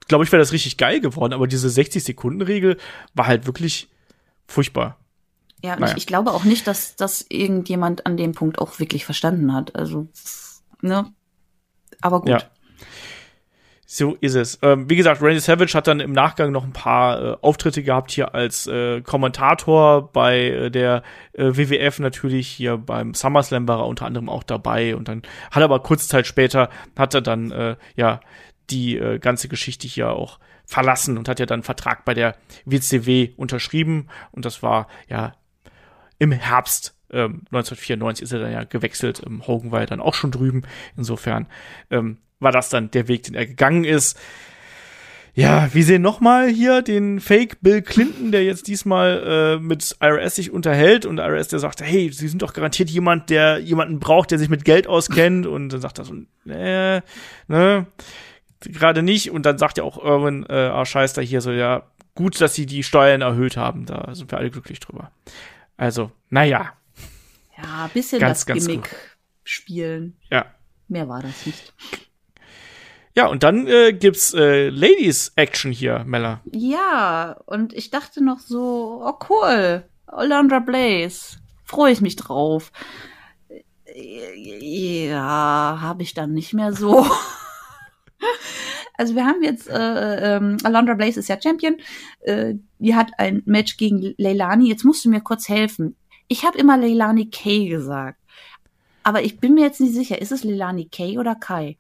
Glaube ich, wäre das richtig geil geworden. Aber diese 60-Sekunden-Regel war halt wirklich furchtbar. Ja, naja. ich, ich glaube auch nicht, dass das irgendjemand an dem Punkt auch wirklich verstanden hat. Also, ne? Aber gut. Ja. So ist es. Ähm, wie gesagt, Randy Savage hat dann im Nachgang noch ein paar äh, Auftritte gehabt hier als äh, Kommentator bei äh, der äh, WWF natürlich hier beim SummerSlam war er unter anderem auch dabei und dann hat er aber kurze Zeit später hat er dann äh, ja die äh, ganze Geschichte hier auch verlassen und hat ja dann einen Vertrag bei der WCW unterschrieben und das war ja im Herbst ähm, 1994 ist er dann ja gewechselt. Ähm, Hogan war ja dann auch schon drüben. Insofern ähm, war das dann der Weg, den er gegangen ist. Ja, wir sehen nochmal hier den Fake Bill Clinton, der jetzt diesmal äh, mit IRS sich unterhält und IRS, der sagt, hey, Sie sind doch garantiert jemand, der jemanden braucht, der sich mit Geld auskennt und dann sagt er so, äh, ne, gerade nicht und dann sagt ja auch Irwin, äh, ah, scheiß da hier so, ja, gut, dass Sie die Steuern erhöht haben, da sind wir alle glücklich drüber. Also, naja. Ja, bisschen ganz, das ganz Gimmick. Gut spielen. Ja. Mehr war das nicht. Ja, und dann äh, gibt's äh, Ladies Action hier, Mella. Ja, und ich dachte noch so, oh cool, Alondra Blaze, freue ich mich drauf. Ja, habe ich dann nicht mehr so. also wir haben jetzt, äh, ähm, Alondra Blaze ist ja Champion, äh, die hat ein Match gegen Leilani. Jetzt musst du mir kurz helfen. Ich habe immer Leilani Kay gesagt. Aber ich bin mir jetzt nicht sicher, ist es Leilani Kay oder Kai?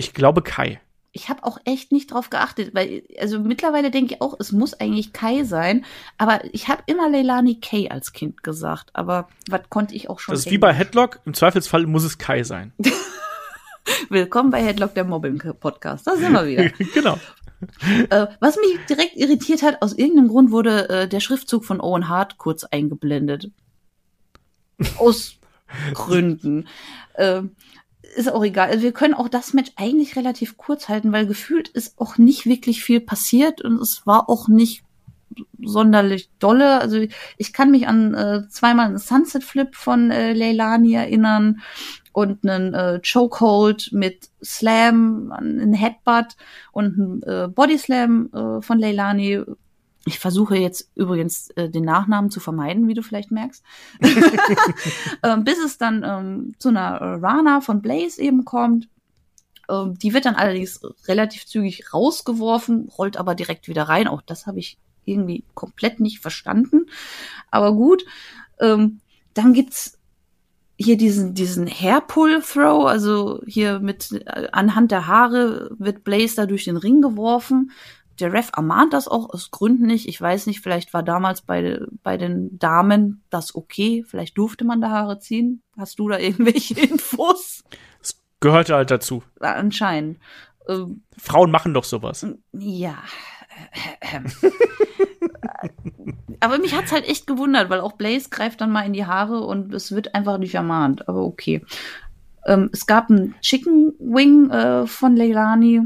Ich glaube Kai. Ich habe auch echt nicht drauf geachtet, weil also mittlerweile denke ich auch, es muss eigentlich Kai sein, aber ich habe immer Leilani Kay als Kind gesagt, aber was konnte ich auch schon Das ist wie bei Englisch. Headlock, im Zweifelsfall muss es Kai sein. Willkommen bei Headlock der Mobbing Podcast. Da sind wir wieder. genau. äh, was mich direkt irritiert hat, aus irgendeinem Grund wurde äh, der Schriftzug von Owen Hart kurz eingeblendet. Aus Gründen. Äh, ist auch egal. Also wir können auch das Match eigentlich relativ kurz halten, weil gefühlt ist auch nicht wirklich viel passiert und es war auch nicht sonderlich dolle. Also ich kann mich an äh, zweimal einen Sunset Flip von äh, Leilani erinnern und einen äh, Chokehold mit Slam, einen Headbutt und einen äh, Body Slam äh, von Leilani. Ich versuche jetzt übrigens äh, den Nachnamen zu vermeiden, wie du vielleicht merkst. ähm, bis es dann ähm, zu einer Rana von Blaze eben kommt. Ähm, die wird dann allerdings relativ zügig rausgeworfen, rollt aber direkt wieder rein. Auch das habe ich irgendwie komplett nicht verstanden. Aber gut. Ähm, dann gibt's hier diesen, diesen Hairpull-Throw, also hier mit äh, anhand der Haare wird Blaze da durch den Ring geworfen. Der Ref ermahnt das auch aus Gründen nicht. Ich weiß nicht, vielleicht war damals bei, bei den Damen das okay. Vielleicht durfte man da Haare ziehen. Hast du da irgendwelche Infos? Es gehörte halt dazu. Anscheinend. Ähm, Frauen machen doch sowas. ja. Aber mich hat's halt echt gewundert, weil auch Blaze greift dann mal in die Haare und es wird einfach nicht ermahnt. Aber okay. Ähm, es gab einen Chicken Wing äh, von Leilani,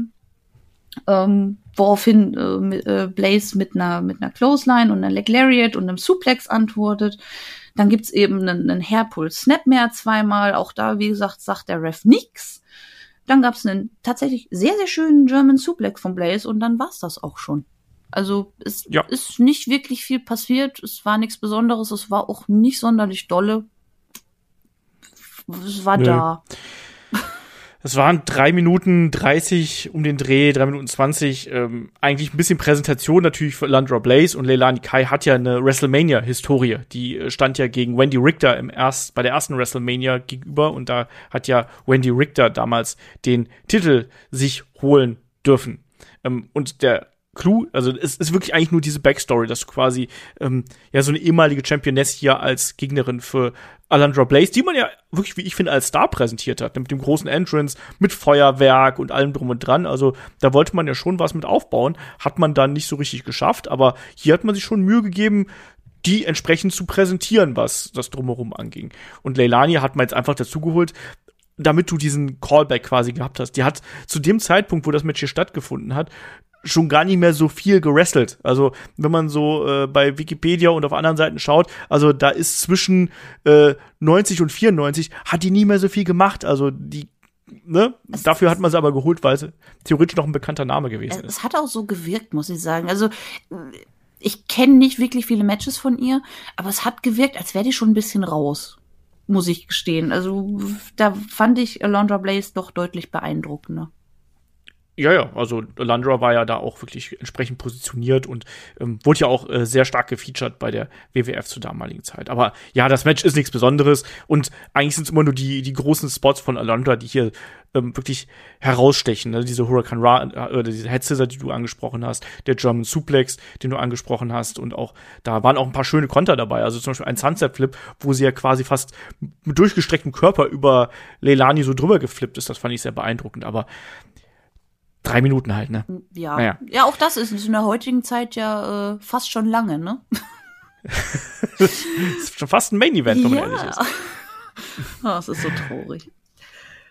ähm, woraufhin äh, äh, Blaze mit einer mit einer Clothesline und einer Leg Lariat und einem Suplex antwortet. Dann gibt's eben einen, einen Hairpull Snapmare zweimal. Auch da, wie gesagt, sagt der Ref nix. Dann gab's einen tatsächlich sehr, sehr schönen German Suplex von Blaze und dann war's das auch schon. Also es Ja. ist nicht wirklich viel passiert. Es war nichts Besonderes. Es war auch nicht sonderlich dolle. Es war Nö. da. Das waren drei Minuten 30 um den Dreh, drei Minuten 20. Ähm, eigentlich ein bisschen Präsentation natürlich für Landra Blaze und Leilani Kai hat ja eine WrestleMania-Historie. Die äh, stand ja gegen Wendy Richter im erst, bei der ersten WrestleMania gegenüber und da hat ja Wendy Richter damals den Titel sich holen dürfen. Ähm, und der Clou, also es ist wirklich eigentlich nur diese Backstory, dass du quasi ähm, ja so eine ehemalige Championess hier als Gegnerin für Alandra Blaze, die man ja wirklich, wie ich finde, als Star präsentiert hat, mit dem großen Entrance, mit Feuerwerk und allem drum und dran. Also da wollte man ja schon was mit aufbauen, hat man dann nicht so richtig geschafft, aber hier hat man sich schon Mühe gegeben, die entsprechend zu präsentieren, was das drumherum anging. Und Leilani hat man jetzt einfach dazugeholt, damit du diesen Callback quasi gehabt hast. Die hat zu dem Zeitpunkt, wo das Match hier stattgefunden hat, schon gar nicht mehr so viel gerestelt. Also wenn man so äh, bei Wikipedia und auf anderen Seiten schaut, also da ist zwischen äh, 90 und 94 hat die nie mehr so viel gemacht. Also die, ne? Dafür hat man sie aber geholt, weil sie theoretisch noch ein bekannter Name gewesen ist. Es hat auch so gewirkt, muss ich sagen. Also ich kenne nicht wirklich viele Matches von ihr, aber es hat gewirkt, als wäre die schon ein bisschen raus, muss ich gestehen. Also da fand ich Alondra Blaze doch deutlich beeindruckender. Ja, ja, also Landra war ja da auch wirklich entsprechend positioniert und ähm, wurde ja auch äh, sehr stark gefeatured bei der WWF zur damaligen Zeit. Aber ja, das Match ist nichts Besonderes und eigentlich sind es immer nur die, die großen Spots von Alondra, die hier ähm, wirklich herausstechen. Ne? Diese Hurricane Ra äh, diese Head Scissor, die du angesprochen hast, der German Suplex, den du angesprochen hast und auch, da waren auch ein paar schöne Konter dabei. Also zum Beispiel ein Sunset Flip, wo sie ja quasi fast mit durchgestrecktem Körper über Leilani so drüber geflippt ist. Das fand ich sehr beeindruckend. Aber drei Minuten halt, ne? Ja, Naja. ja, auch das ist in der heutigen Zeit ja äh, fast schon lange, ne? Das ist schon fast ein Main Event, wenn man ehrlich ist. Oh, es ist so traurig.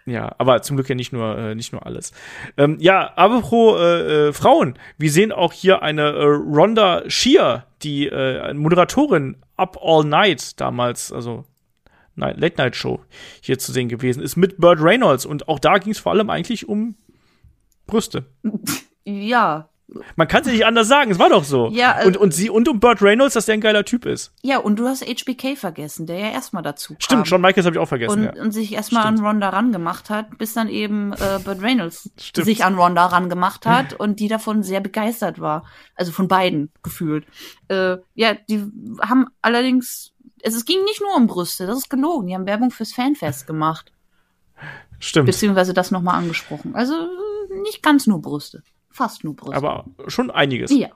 Ja, aber zum Glück ja nicht nur äh, nicht nur alles. Ähm, ja, apropos äh, äh, Frauen, wir sehen auch hier eine äh, Rhonda Shear, die äh, Moderatorin Up All Night damals, also Late Night Show hier zu sehen gewesen ist mit Burt Reynolds. Und auch da ging es vor allem eigentlich um Brüste. Ja, Man kann es nicht anders sagen, es war doch so. Ja, äh, und, und sie und um Burt Reynolds, dass der ein geiler Typ ist. ja, und du hast HBK vergessen, der ja erstmal dazu kam. Stimmt, Shawn Michaels habe ich auch vergessen. und, ja. und sich erstmal an. Ronda rangemacht hat, bis dann eben äh, Burt Reynolds Stimmt. sich an Ronda rangemacht hat und die davon sehr begeistert war. Also von beiden gefühlt. Äh, ja, die haben allerdings, also es ging nicht nur um Brüste, das ist gelogen. Die haben Werbung fürs Fanfest gemacht, Stimmt. beziehungsweise das nochmal angesprochen. Also nicht ganz nur Brüste, fast nur Brüste. Aber schon einiges. ja.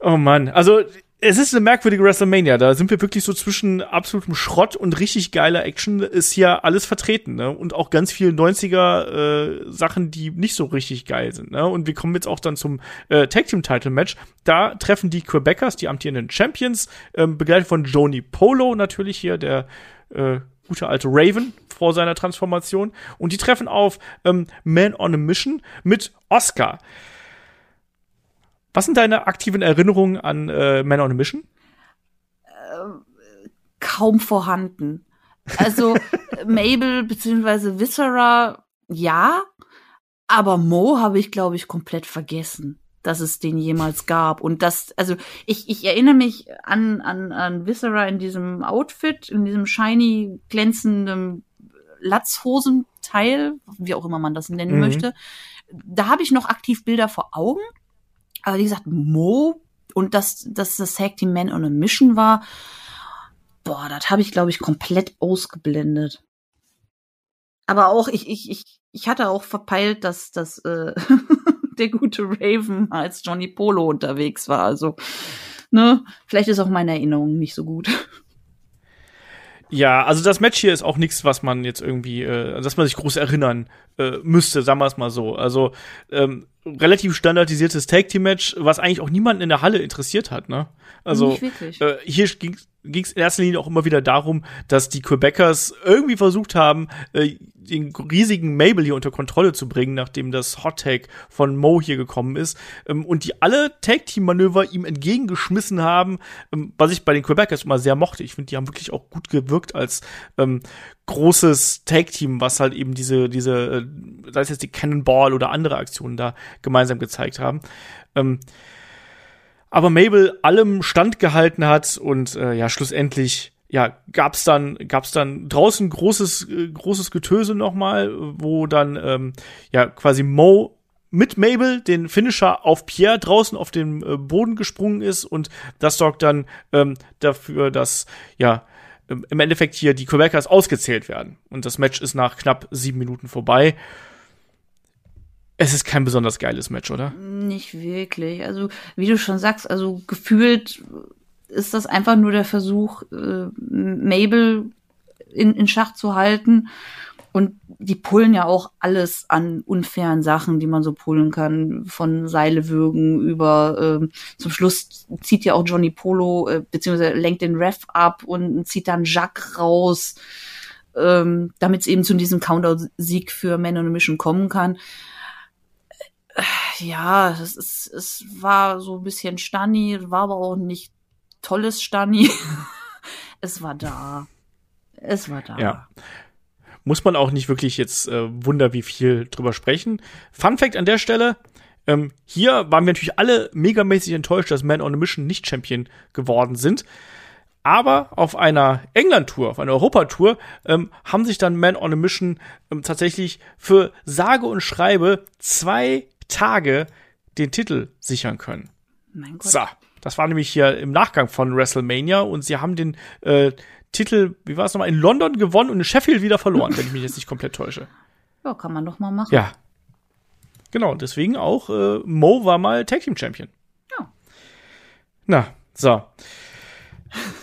Oh Mann, also es ist eine merkwürdige WrestleMania. Da sind wir wirklich so zwischen absolutem Schrott und richtig geiler Action ist hier alles vertreten, ne? Und auch ganz viele 90er äh, Sachen, die nicht so richtig geil sind, ne? Und wir kommen jetzt auch dann zum äh, Tag Team Title Match. Da treffen die Quebecers, die amtierenden Champions, ähm, begleitet von Joni Polo natürlich hier, der äh, gute alte Raven vor seiner Transformation. Und die treffen auf ähm, Man on a Mission mit Oscar. Was sind deine aktiven Erinnerungen an äh, Man on a Mission? kaum vorhanden. Also Mabel beziehungsweise Viscera, ja, aber Mo habe ich, glaube ich, komplett vergessen, dass es den jemals gab. Und das, also ich, ich erinnere mich an, an, an Viscera in diesem Outfit, in diesem shiny, glänzenden Latzhosenteil, wie auch immer man das nennen Mhm. möchte. Da habe ich noch aktiv Bilder vor Augen. Aber wie gesagt, Mo und dass, dass das Tag Team Man on a Mission war, boah, das habe ich, glaube ich, komplett ausgeblendet. Aber auch, ich, ich, ich, ich hatte auch verpeilt, dass, dass äh, der gute Raven als Johnny Polo unterwegs war. Also, ne, vielleicht ist auch meine Erinnerung nicht so gut. Ja, also das Match hier ist auch nichts, was man jetzt irgendwie, äh, dass man sich groß erinnern äh, müsste, sagen wir es mal so. Also ähm, relativ standardisiertes Tag Team Match, was eigentlich auch niemanden in der Halle interessiert hat, ne? Also äh, hier ging es in erster Linie auch immer wieder darum, dass die Quebecers irgendwie versucht haben, äh, den riesigen Mabel hier unter Kontrolle zu bringen, nachdem das Hot Tag von Mo hier gekommen ist ähm, und die alle Tag Team Manöver ihm entgegengeschmissen haben, ähm, was ich bei den Quebecers immer sehr mochte. Ich finde, die haben wirklich auch gut gewirkt als ähm, großes Tag Team, was halt eben diese diese äh, sei es jetzt die Cannonball oder andere Aktionen da gemeinsam gezeigt haben. Ähm, aber Mabel allem standgehalten hat und äh, ja schlussendlich ja gab's dann gab's dann draußen großes äh, großes Getöse nochmal, wo dann ähm, ja quasi Mo mit Mabel den Finisher auf Pierre draußen auf den äh, Boden gesprungen ist und das sorgt dann ähm, dafür, dass ja im Endeffekt hier die Quebecers ausgezählt werden und das Match ist nach knapp sieben Minuten vorbei. Es ist kein besonders geiles Match, oder? Nicht wirklich. Also, wie du schon sagst, also gefühlt ist das einfach nur der Versuch, äh, Mabel in, in Schach zu halten. Und die pullen ja auch alles an unfairen Sachen, die man so pullen kann, von Seile würgen über ähm, zum Schluss zieht ja auch Johnny Polo, äh, beziehungsweise lenkt den Ref ab und zieht dann Jacques raus, ähm, damit es eben zu diesem Countdown-Sieg für Man on a Mission kommen kann ja, es, ist, es war so ein bisschen Stani, war aber auch nicht tolles Stani. es war da. Es war da. Ja. Muss man auch nicht wirklich jetzt äh, wunder, wie viel drüber sprechen. Fun Fact an der Stelle. Ähm, hier waren wir natürlich alle megamäßig enttäuscht, dass Man on a Mission nicht Champion geworden sind. Aber auf einer England-Tour, auf einer Europatour, ähm, haben sich dann Man on a Mission ähm, tatsächlich für sage und schreibe zwei Tage den Titel sichern können. Mein Gott. So, das war nämlich hier im Nachgang von WrestleMania und sie haben den äh, Titel, wie war es nochmal, in London gewonnen und in Sheffield wieder verloren, wenn ich mich jetzt nicht komplett täusche. Ja, kann man doch mal machen. Ja. Genau, deswegen auch äh, Mo war mal Tag Team Champion. Ja. Na, so.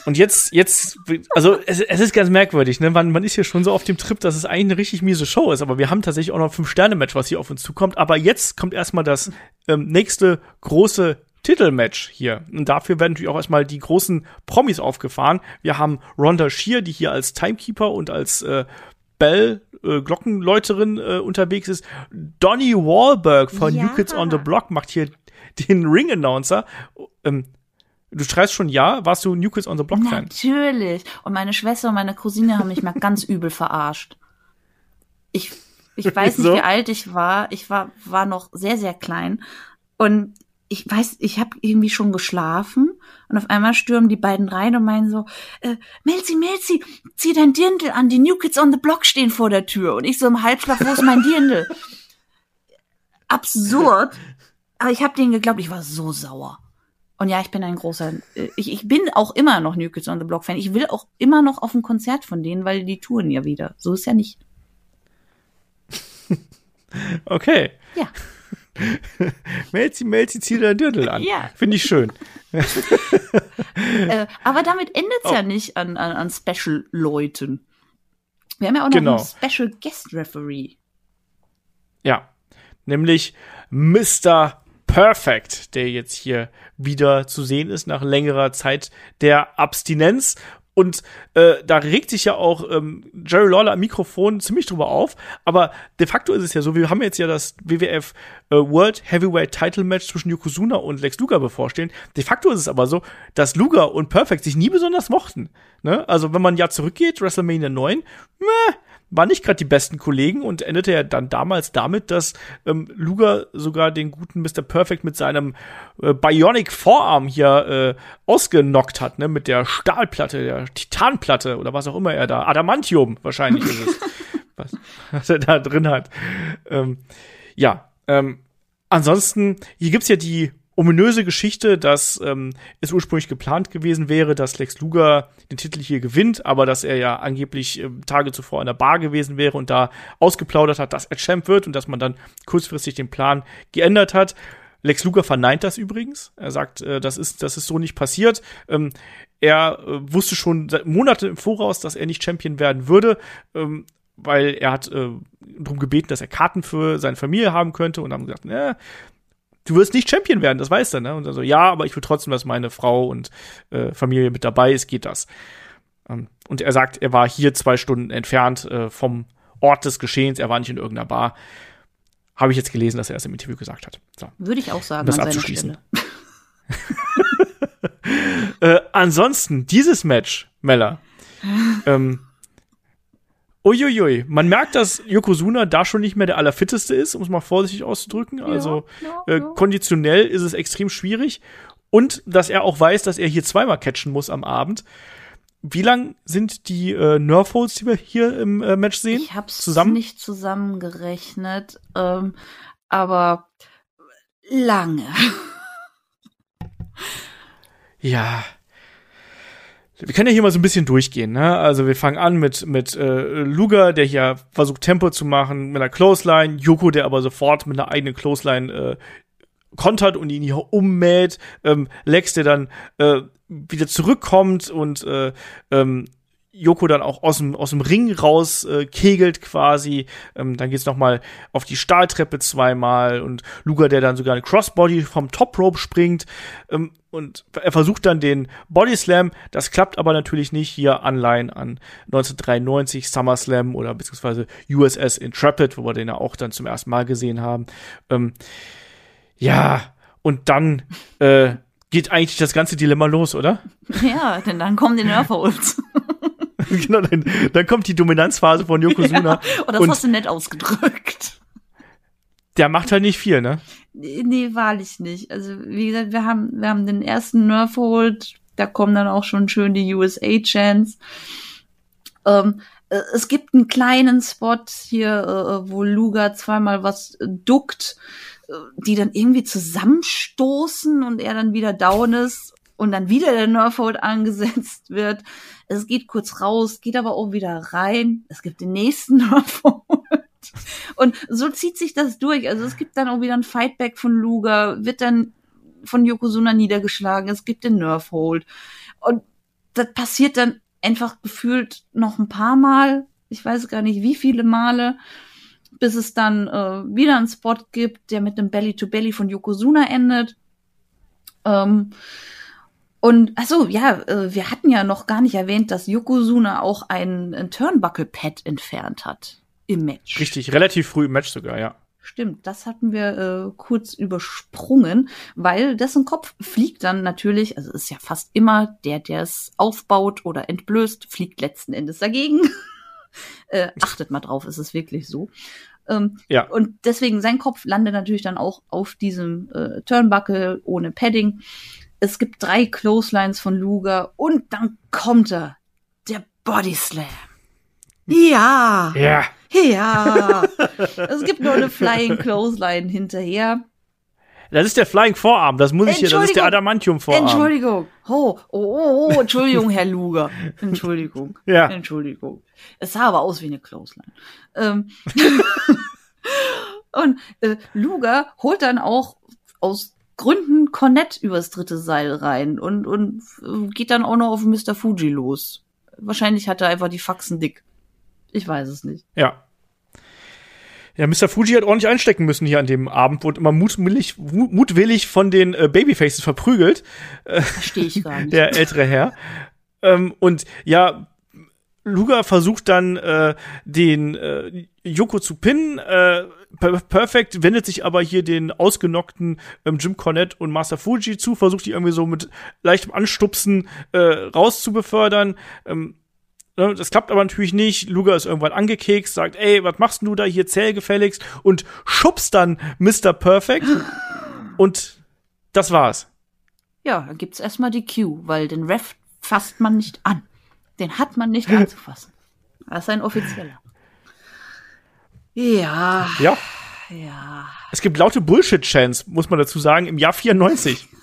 Und jetzt, jetzt, also es, es ist ganz merkwürdig, ne? Man, man ist hier schon so auf dem Trip, dass es eigentlich eine richtig miese Show ist, aber wir haben tatsächlich auch noch ein Fünf-Sterne-Match, was hier auf uns zukommt. Aber jetzt kommt erstmal das ähm, nächste große Titelmatch hier. Und dafür werden natürlich auch erstmal die großen Promis aufgefahren. Wir haben Rhonda Shear, die hier als Timekeeper und als äh, Bell, äh, Glockenläuterin äh, unterwegs ist. Donny Wahlberg von Ja. New Kids on the Block macht hier den Ring-Announcer. Ähm, Du schreist schon ja, warst du New Kids on the Block Fan? Natürlich. Und meine Schwester und meine Cousine haben mich mal ganz übel verarscht. Ich, ich weiß nicht, So? wie alt ich war. Ich war, war noch sehr, sehr klein. Und ich weiß, ich habe irgendwie schon geschlafen und auf einmal stürmen die beiden rein und meinen so, äh, Melzi, Melzi, zieh dein Dirndl an, die New Kids on the Block stehen vor der Tür. Und ich so im Halbschlaf, wo ist mein Dirndl? Absurd. Aber ich habe denen geglaubt, ich war so sauer. Und ja, ich bin ein großer, äh, ich, ich bin auch immer noch New Kids on the Block Fan. Ich will auch immer noch auf ein Konzert von denen, weil die touren ja wieder. So ist ja nicht. Okay. Ja. Melzi, Melzi, zieh dein Dirndl an. Ja. Finde ich schön. Äh, aber damit endet's Oh. ja nicht an, an, an Special-Leuten. Wir haben ja auch noch Genau. einen Special Guest Referee. Ja. Nämlich Mr. Perfect, der jetzt hier wieder zu sehen ist nach längerer Zeit der Abstinenz. Und äh, da regt sich ja auch ähm, Jerry Lawler am Mikrofon ziemlich drüber auf. Aber de facto ist es ja so, wir haben jetzt ja das WWF äh, World Heavyweight Title Match zwischen Yokozuna und Lex Luger bevorstehen. De facto ist es aber so, dass Luger und Perfect sich nie besonders mochten. Ne? Also wenn man ja zurückgeht, WrestleMania 9, meh, waren nicht gerade die besten Kollegen und endete ja dann damals damit, dass ähm, Luger sogar den guten Mr. Perfect mit seinem äh, Bionic Vorarm hier äh, ausgenockt hat, ne, mit der Stahlplatte, der Titanplatte oder was auch immer er da, Adamantium wahrscheinlich ist es, was, was er da drin hat. Ähm, ja, ähm, ansonsten, hier gibt's ja die ominöse Geschichte, dass ähm, es ursprünglich geplant gewesen wäre, dass Lex Luger den Titel hier gewinnt, aber dass er ja angeblich ähm, Tage zuvor in der Bar gewesen wäre und da ausgeplaudert hat, dass er Champ wird und dass man dann kurzfristig den Plan geändert hat. Lex Luger verneint das übrigens. Er sagt, äh, das ist das ist so nicht passiert. Ähm, er äh, wusste schon seit Monate im Voraus, dass er nicht Champion werden würde. Ähm, weil er hat äh, darum gebeten, dass er Karten für seine Familie haben könnte und haben gesagt, ne, du wirst nicht Champion werden, das weißt du, ne? Und er so, ja, aber ich will trotzdem, dass meine Frau und äh, Familie mit dabei ist, geht das. Ähm, und er sagt, er war hier zwei Stunden entfernt äh, vom Ort des Geschehens, er war nicht in irgendeiner Bar. Habe ich jetzt gelesen, dass er es im Interview gesagt hat. So. Würde ich auch sagen, Um das abzuschließen. Äh, ansonsten, dieses Match, Mella. ähm, uiuiui, man merkt, dass Yokozuna da schon nicht mehr der Allerfitteste ist, um es mal vorsichtig auszudrücken. Also ja, äh, ja. konditionell ist es extrem schwierig. Und dass er auch weiß, dass er hier zweimal catchen muss am Abend. Wie lang sind die äh, Nerf-Holds, die wir hier im äh, Match sehen? Ich hab's zusammen? nicht zusammengerechnet, ähm, aber lange. Ja. Wir können ja hier mal so ein bisschen durchgehen, ne? Also wir fangen an mit mit äh, Luger, der hier versucht Tempo zu machen mit einer Clothesline, Yoko, der aber sofort mit einer eigenen Clothesline äh, kontert und ihn hier ummäht, ähm, Lex, der dann äh, wieder zurückkommt und äh, ähm, Yoko dann auch aus dem, aus dem Ring raus äh, kegelt quasi. Ähm, dann geht's noch mal auf die Stahltreppe zweimal und Luger, der dann sogar eine Crossbody vom Top Rope springt. Ähm, und er versucht dann den Body Slam. Das klappt aber natürlich nicht. Hier Anleihen an 1993 SummerSlam oder beziehungsweise USS Intrepid, wo wir den ja auch dann zum ersten Mal gesehen haben. Ähm, ja, und dann äh, geht eigentlich das ganze Dilemma los, oder? ja, denn dann kommen die Nerfholz. genau, dann, dann kommt die Dominanzphase von Yokozuna. Oh, das und hast du nett ausgedrückt. der macht halt nicht viel, ne? Nee, nee, wahrlich nicht. Also, wie gesagt, wir haben, wir haben den ersten Nerfhold, da kommen dann auch schon schön die USA-Chants. Ähm, äh, es gibt einen kleinen Spot hier, äh, wo Luga zweimal was äh, duckt, äh, die dann irgendwie zusammenstoßen und er dann wieder down ist und dann wieder der Nerfhold angesetzt wird. Es geht kurz raus, geht aber auch wieder rein. Es gibt den nächsten Nerfhold. Und so zieht sich das durch. Also es gibt dann auch wieder ein Fightback von Luger, wird dann von Yokozuna niedergeschlagen. Es gibt den Nerfhold. Und das passiert dann einfach gefühlt noch ein paar Mal. Ich weiß gar nicht, wie viele Male, bis es dann äh, wieder einen Spot gibt, der mit dem Belly-to-Belly von Yokozuna endet. Ähm, und also ja, äh, wir hatten ja noch gar nicht erwähnt, dass Yokozuna auch ein, ein Turnbuckle-Pad entfernt hat im Match. Richtig, relativ früh im Match sogar, ja. Stimmt, das hatten wir äh, kurz übersprungen, weil dessen Kopf fliegt dann natürlich, also ist ja fast immer der, der es aufbaut oder entblößt, fliegt letzten Endes dagegen. äh, achtet mal drauf, ist es wirklich so. Ähm, Ja. Und deswegen sein Kopf landet natürlich dann auch auf diesem äh, Turnbuckle ohne Padding. Es gibt drei Clotheslines von Luger und dann kommt er, der Body Slam. Ja. Ja. Ja, es gibt nur eine Flying Clothesline hinterher. Das ist der Flying Vorarm, das muss ich hier, das ist der. Adamantium Vorarm. Entschuldigung. Oh, oh, oh, oh, Entschuldigung, Herr Luger. Entschuldigung. Ja. Entschuldigung. Es sah aber aus wie eine Clothesline. Ähm, und äh, Luger holt dann auch aus Gründen Cornette übers dritte Seil rein und, und äh, geht dann auch noch auf Mr. Fuji los. Wahrscheinlich hat er einfach die Faxen dick. Ich weiß es nicht. Ja. Ja, Mr. Fuji hat ordentlich einstecken müssen hier an dem Abend, wurde immer mutwillig, mu- mutwillig von den äh, Babyfaces verprügelt, Verstehe ich gar nicht. der ältere Herr. Ähm, und ja, Luger versucht dann äh, den äh, Yoko zu pinnen. Äh, Perfect wendet sich aber hier den ausgenockten ähm, Jim Cornette und Master Fuji zu, versucht die irgendwie so mit leichtem Anstupsen äh, rauszubefördern. Ähm, ne, das klappt aber natürlich nicht. Luger ist irgendwann angekekst, sagt, ey, was machst du da hier, zähl gefälligst und schubst dann Mr. Perfect. und das war's. Ja, dann gibt's erstmal die Q, weil den Ref fasst man nicht an. Den hat man nicht anzufassen. Das ist ein offizieller. Ja, Ja. ja. Es gibt laute Bullshit-Chants, muss man dazu sagen, im Jahr 94.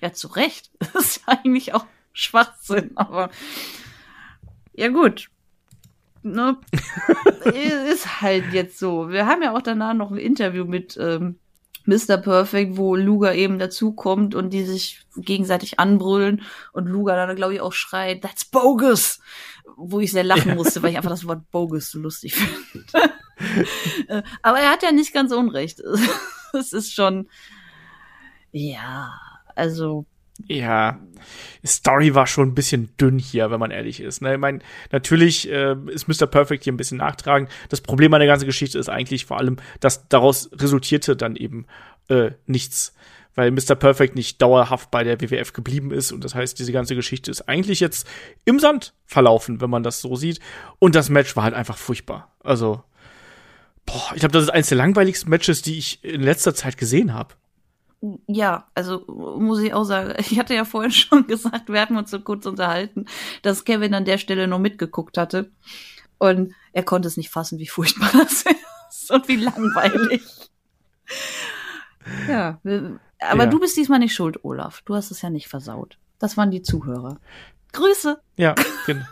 Ja, zu Recht. Das ist ja eigentlich auch Schwachsinn, aber ja gut. Ne? ist halt jetzt so. Wir haben ja auch danach noch ein Interview mit ähm, Mr. Perfect, wo Luger eben dazukommt und die sich gegenseitig anbrüllen und Luger dann, glaube ich, auch schreit, that's bogus! Wo ich sehr lachen musste, weil ich einfach das Wort bogus so lustig finde. Äh, Aber er hat ja nicht ganz unrecht. Es ist schon, ja, also Ja, Story war schon ein bisschen dünn hier, wenn man ehrlich ist. Ne? Ich meine, natürlich äh, ist Mr. Perfect hier ein bisschen nachtragend. Das Problem an der ganzen Geschichte ist eigentlich vor allem, dass daraus resultierte dann eben äh, nichts. Weil Mr. Perfect nicht dauerhaft bei der WWF geblieben ist. Und das heißt, diese ganze Geschichte ist eigentlich jetzt im Sand verlaufen, wenn man das so sieht. Und das Match war halt einfach furchtbar. Also, boah, ich glaube, das ist eines der langweiligsten Matches, die ich in letzter Zeit gesehen habe. Ja, also muss ich auch sagen, ich hatte ja vorhin schon gesagt, wir hatten uns so kurz unterhalten, dass Kevin an der Stelle noch mitgeguckt hatte. Und er konnte es nicht fassen, wie furchtbar das ist und wie langweilig. Ja, aber Ja. du bist diesmal nicht schuld, Olaf. Du hast es ja nicht versaut. Das waren die Zuhörer. Grüße. Ja, genau.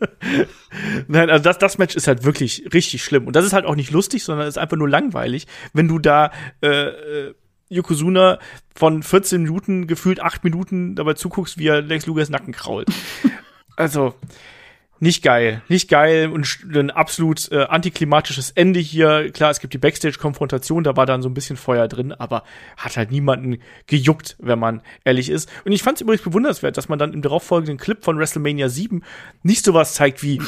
Nein, also das, das Match ist halt wirklich richtig schlimm. Und das ist halt auch nicht lustig, sondern ist einfach nur langweilig, wenn du da äh, äh, Yokozuna von 14 Minuten gefühlt 8 Minuten dabei zuguckst, wie er Lex Lugers Nacken krault. also, nicht geil. Nicht geil und ein absolut äh, antiklimatisches Ende hier. Klar, es gibt die Backstage-Konfrontation, da war dann so ein bisschen Feuer drin, aber hat halt niemanden gejuckt, wenn man ehrlich ist. Und ich fand es übrigens bewundernswert, dass man dann im darauffolgenden Clip von WrestleMania 7 nicht sowas zeigt wie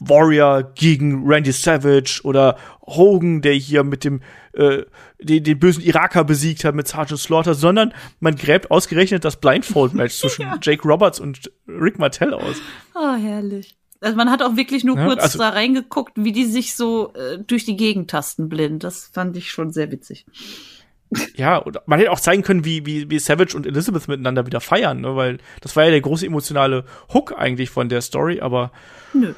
Warrior gegen Randy Savage oder Hogan, der hier mit dem äh, den, den bösen Iraker besiegt hat mit Sergeant Slaughter, sondern man gräbt ausgerechnet das Blindfold-Match zwischen Jake Roberts und Rick Martell aus. Ah, herrlich. Also man hat auch wirklich nur Ja, kurz also- da reingeguckt, wie die sich so äh, durch die Gegend tasten blind. Das fand ich schon sehr witzig. Ja, oder man hätte auch zeigen können, wie, wie, wie Savage und Elizabeth miteinander wieder feiern, ne? weil das war ja der große emotionale Hook eigentlich von der Story, aber Nö.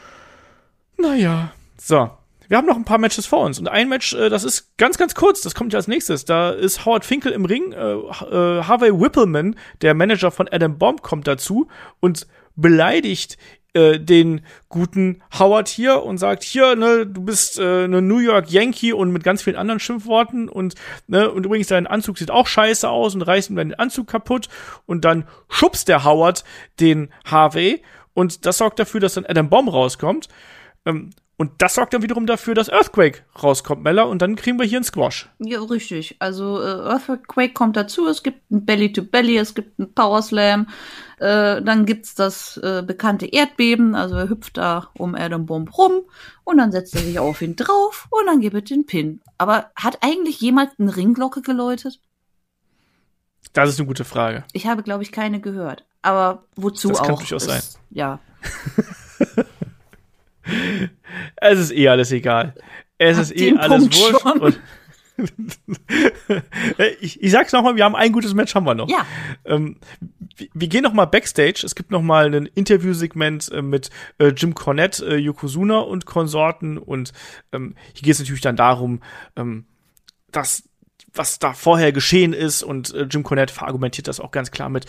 Naja. So. Wir haben noch ein paar Matches vor uns und ein Match, äh, das ist ganz, ganz kurz, das kommt ja als nächstes. Da ist Howard Finkel im Ring, äh, äh, Harvey Whippleman, der Manager von Adam Bomb, kommt dazu und beleidigt äh, den guten Howard hier und sagt, hier, ne, du bist äh, eine New York Yankee und mit ganz vielen anderen Schimpfworten und, ne, und übrigens dein Anzug sieht auch scheiße aus und reißt ihm dann den Anzug kaputt und dann schubst der Howard den Harvey und das sorgt dafür, dass dann Adam Bomb rauskommt. Ähm, Und das sorgt dann wiederum dafür, dass Earthquake rauskommt, Mella, und dann kriegen wir hier einen Squash. Ja, richtig. Also äh, Earthquake kommt dazu, es gibt ein Belly-to-Belly, es gibt ein Power Slam, äh, dann gibt's das äh, bekannte Erdbeben, also er hüpft da um Adam Bomb rum und dann setzt er sich auf ihn drauf und dann gibt es den Pin. Aber hat eigentlich jemand eine Ringglocke geläutet? Das ist eine gute Frage. Ich habe, glaube ich, keine gehört. Aber wozu das auch? kann durchaus sein. Ja. es ist eh alles egal. Es Ab ist eh alles Punkt wurscht. ich, ich sag's nochmal, wir haben ein gutes Match haben wir noch. Ja. Ähm, wir, wir gehen noch mal backstage. Es gibt noch mal ein Interviewsegment äh, mit äh, Jim Cornette, äh, Yokozuna und Konsorten. Und ähm, hier geht es natürlich dann darum, ähm, dass was da vorher geschehen ist. Und äh, Jim Cornette verargumentiert das auch ganz klar mit.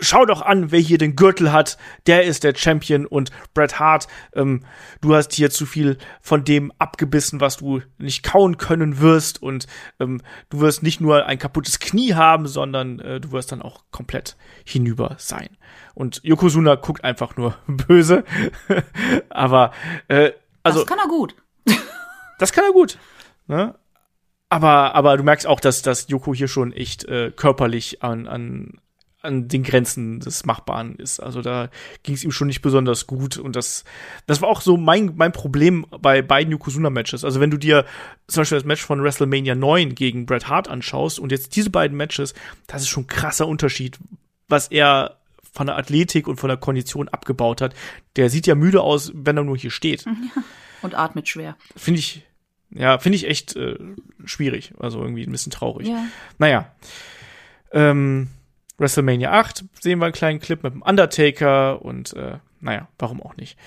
Schau doch an, wer hier den Gürtel hat. Der ist der Champion und Bret Hart. Ähm, du hast hier zu viel von dem abgebissen, was du nicht kauen können wirst. Und ähm, du wirst nicht nur ein kaputtes Knie haben, sondern äh, du wirst dann auch komplett hinüber sein. Und Yokozuna guckt einfach nur böse. Aber äh, also das kann er gut. das kann er gut. Ne? Aber, aber du merkst auch, dass, dass Yoko hier schon echt äh, körperlich an, an, an den Grenzen des Machbaren ist. Also da ging es ihm schon nicht besonders gut. Und das, das war auch so mein, mein Problem bei beiden Yokozuna-Matches. Also wenn du dir zum Beispiel das Match von WrestleMania 9 gegen Bret Hart anschaust und jetzt diese beiden Matches, das ist schon ein krasser Unterschied, was er von der Athletik und von der Kondition abgebaut hat. Der sieht ja müde aus, wenn er nur hier steht. Und atmet schwer. Finde ich, ja, finde ich echt äh, schwierig. Also irgendwie ein bisschen traurig. Ja. Naja. Ähm, WrestleMania 8 sehen wir einen kleinen Clip mit dem Undertaker und äh, naja, warum auch nicht.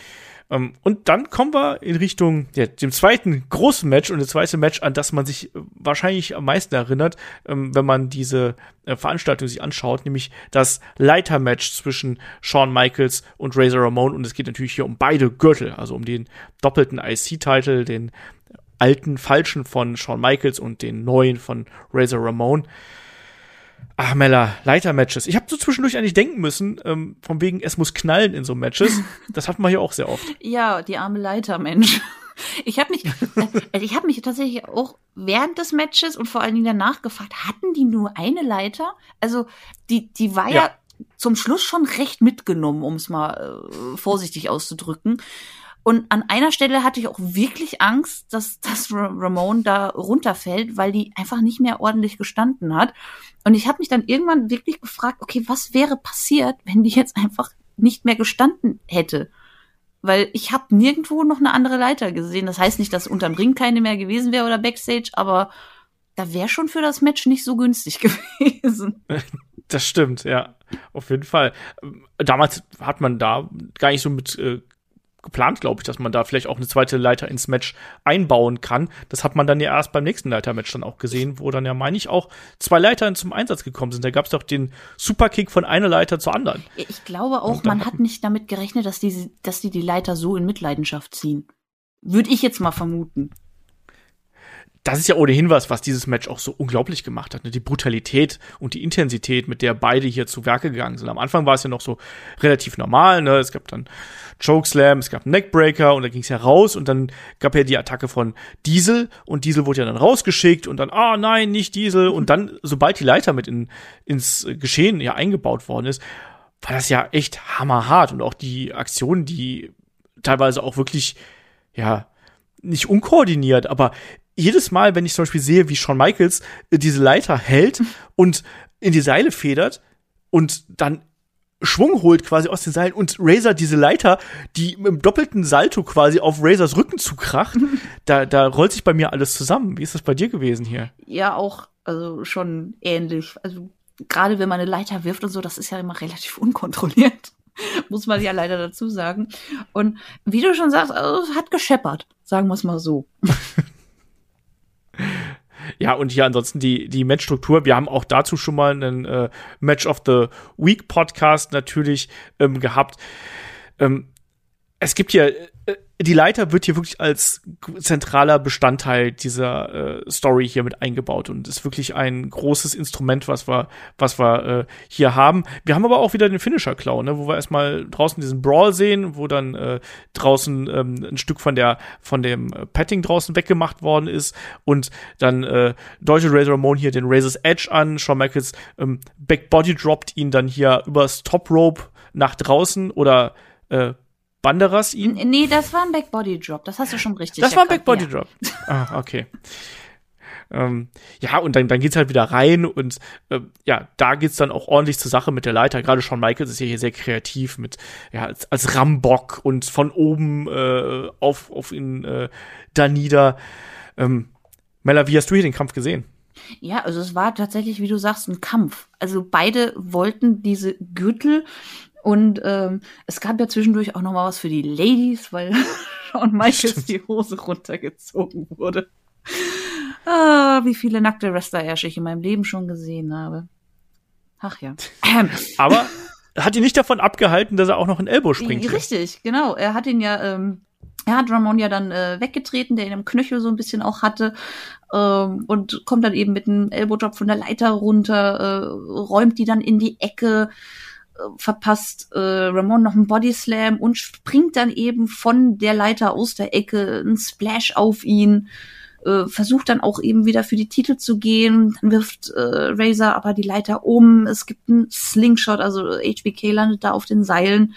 Ähm, und dann kommen wir in Richtung ja, dem zweiten großen Match und das zweite Match, an das man sich äh, wahrscheinlich am meisten erinnert, ähm, wenn man diese äh, Veranstaltung sich anschaut, nämlich das Leiter-Match zwischen Shawn Michaels und Razor Ramon und es geht natürlich hier um beide Gürtel, also um den doppelten IC-Titel, den alten falschen von Shawn Michaels und den neuen von Razor Ramon. Ach, Mella, Leiter-Matches. Ich habe so zwischendurch eigentlich denken müssen, ähm, von wegen, es muss knallen in so Matches. Das hat man hier auch sehr oft. Ja, die arme Leiter, Mensch. Ich habe mich, also ich habe mich tatsächlich auch während des Matches und vor allen Dingen danach gefragt, hatten die nur eine Leiter? Also die, die war ja, Ja. zum Schluss schon recht mitgenommen, um es mal äh, vorsichtig auszudrücken. Und an einer Stelle hatte ich auch wirklich Angst, dass, dass Ra- Ramon da runterfällt, weil die einfach nicht mehr ordentlich gestanden hat. Und ich habe mich dann irgendwann wirklich gefragt, okay, was wäre passiert, wenn die jetzt einfach nicht mehr gestanden hätte? Weil ich habe nirgendwo noch eine andere Leiter gesehen. Das heißt nicht, dass unterm Ring keine mehr gewesen wäre oder Backstage, aber da wäre schon für das Match nicht so günstig gewesen. Das stimmt, ja. Auf jeden Fall. Damals hat man da gar nicht so mit äh, geplant, glaube ich, dass man da vielleicht auch eine zweite Leiter ins Match einbauen kann. Das hat man dann ja erst beim nächsten Leitermatch dann auch gesehen, wo dann ja, meine ich, auch zwei Leitern zum Einsatz gekommen sind. Da gab es doch den Superkick von einer Leiter zur anderen. Ich glaube auch, man hat nicht damit gerechnet, dass die, dass die die Leiter so in Mitleidenschaft ziehen. Würde ich jetzt mal vermuten. Das ist ja ohnehin was, was dieses Match auch so unglaublich gemacht hat. Ne? Die Brutalität und die Intensität, mit der beide hier zu Werke gegangen sind. Am Anfang war es ja noch so relativ normal. Ne? Es gab dann Chokeslam, es gab Neckbreaker und dann ging es ja raus und dann gab ja die Attacke von Diesel und Diesel wurde ja dann rausgeschickt und dann, ah nein, nicht Diesel. Und dann, sobald die Leiter mit in, ins Geschehen ja eingebaut worden ist, war das ja echt hammerhart und auch die Aktionen, die teilweise auch wirklich, ja, nicht unkoordiniert, aber jedes Mal, wenn ich zum Beispiel sehe, wie Shawn Michaels äh, diese Leiter hält und in die Seile federt und dann Schwung holt quasi aus den Seilen und Razor diese Leiter, die im doppelten Salto quasi auf Razors Rücken zukracht, da, da rollt sich bei mir alles zusammen. Wie ist das bei dir gewesen hier? Ja, auch, also schon ähnlich. Also gerade wenn man eine Leiter wirft und so, das ist ja immer relativ unkontrolliert. Muss man ja leider dazu sagen. Und wie du schon sagst, also, es hat gescheppert, sagen wir es mal so. Ja, und hier ansonsten die, die Matchstruktur. Wir haben auch dazu schon mal einen äh, Match of the Week Podcast natürlich ähm, gehabt. Ähm, es gibt hier die Leiter wird hier wirklich als zentraler Bestandteil dieser äh, Story hier mit eingebaut und ist wirklich ein großes Instrument, was wir, was wir äh, hier haben. Wir haben aber auch wieder den Finisher-Clown, ne, wo wir erstmal draußen diesen Brawl sehen, wo dann äh, draußen ähm, ein Stück von der von dem Patting draußen weggemacht worden ist und dann äh, deutsche Razor Ramon hier den Razor's Edge an, Shawn Michaels ähm, Backbody droppt ihn dann hier übers Top Rope nach draußen oder äh, Banderas ihn? Nee, das war ein Backbody Drop. Das hast du schon richtig Das war ein Backbody Drop. Ja. Ah, okay. ähm, ja, und dann, dann geht's halt wieder rein und äh, ja, da geht's dann auch ordentlich zur Sache mit der Leiter. Gerade Shawn Michaels ist ja hier sehr kreativ mit, ja, als, als Rambock und von oben äh, auf, auf ihn äh, da nieder. Ähm, Mella, wie hast du hier den Kampf gesehen? Ja, also es war tatsächlich, wie du sagst, ein Kampf. Also beide wollten diese Gürtel und ähm, es gab ja zwischendurch auch noch mal was für die Ladies, weil Shawn Michaels die Hose runtergezogen wurde. Ah, wie viele nackte Wrestler-Ärsche ich in meinem Leben schon gesehen habe. Ach ja. Ähm. Aber hat ihn nicht davon abgehalten, dass er auch noch in Elbow springt. Richtig, genau. Er hat ihn ja, ähm, er hat Ramon ja dann äh, weggetreten, der ihn im Knöchel so ein bisschen auch hatte, ähm, und kommt dann eben mit einem Elbow-Drop von der Leiter runter, äh, räumt die dann in die Ecke verpasst äh, Ramon noch einen Body Slam und springt dann eben von der Leiter aus der Ecke, ein Splash auf ihn, äh, versucht dann auch eben wieder für die Titel zu gehen, dann wirft äh, Razor aber die Leiter um, es gibt einen Slingshot, also HBK landet da auf den Seilen.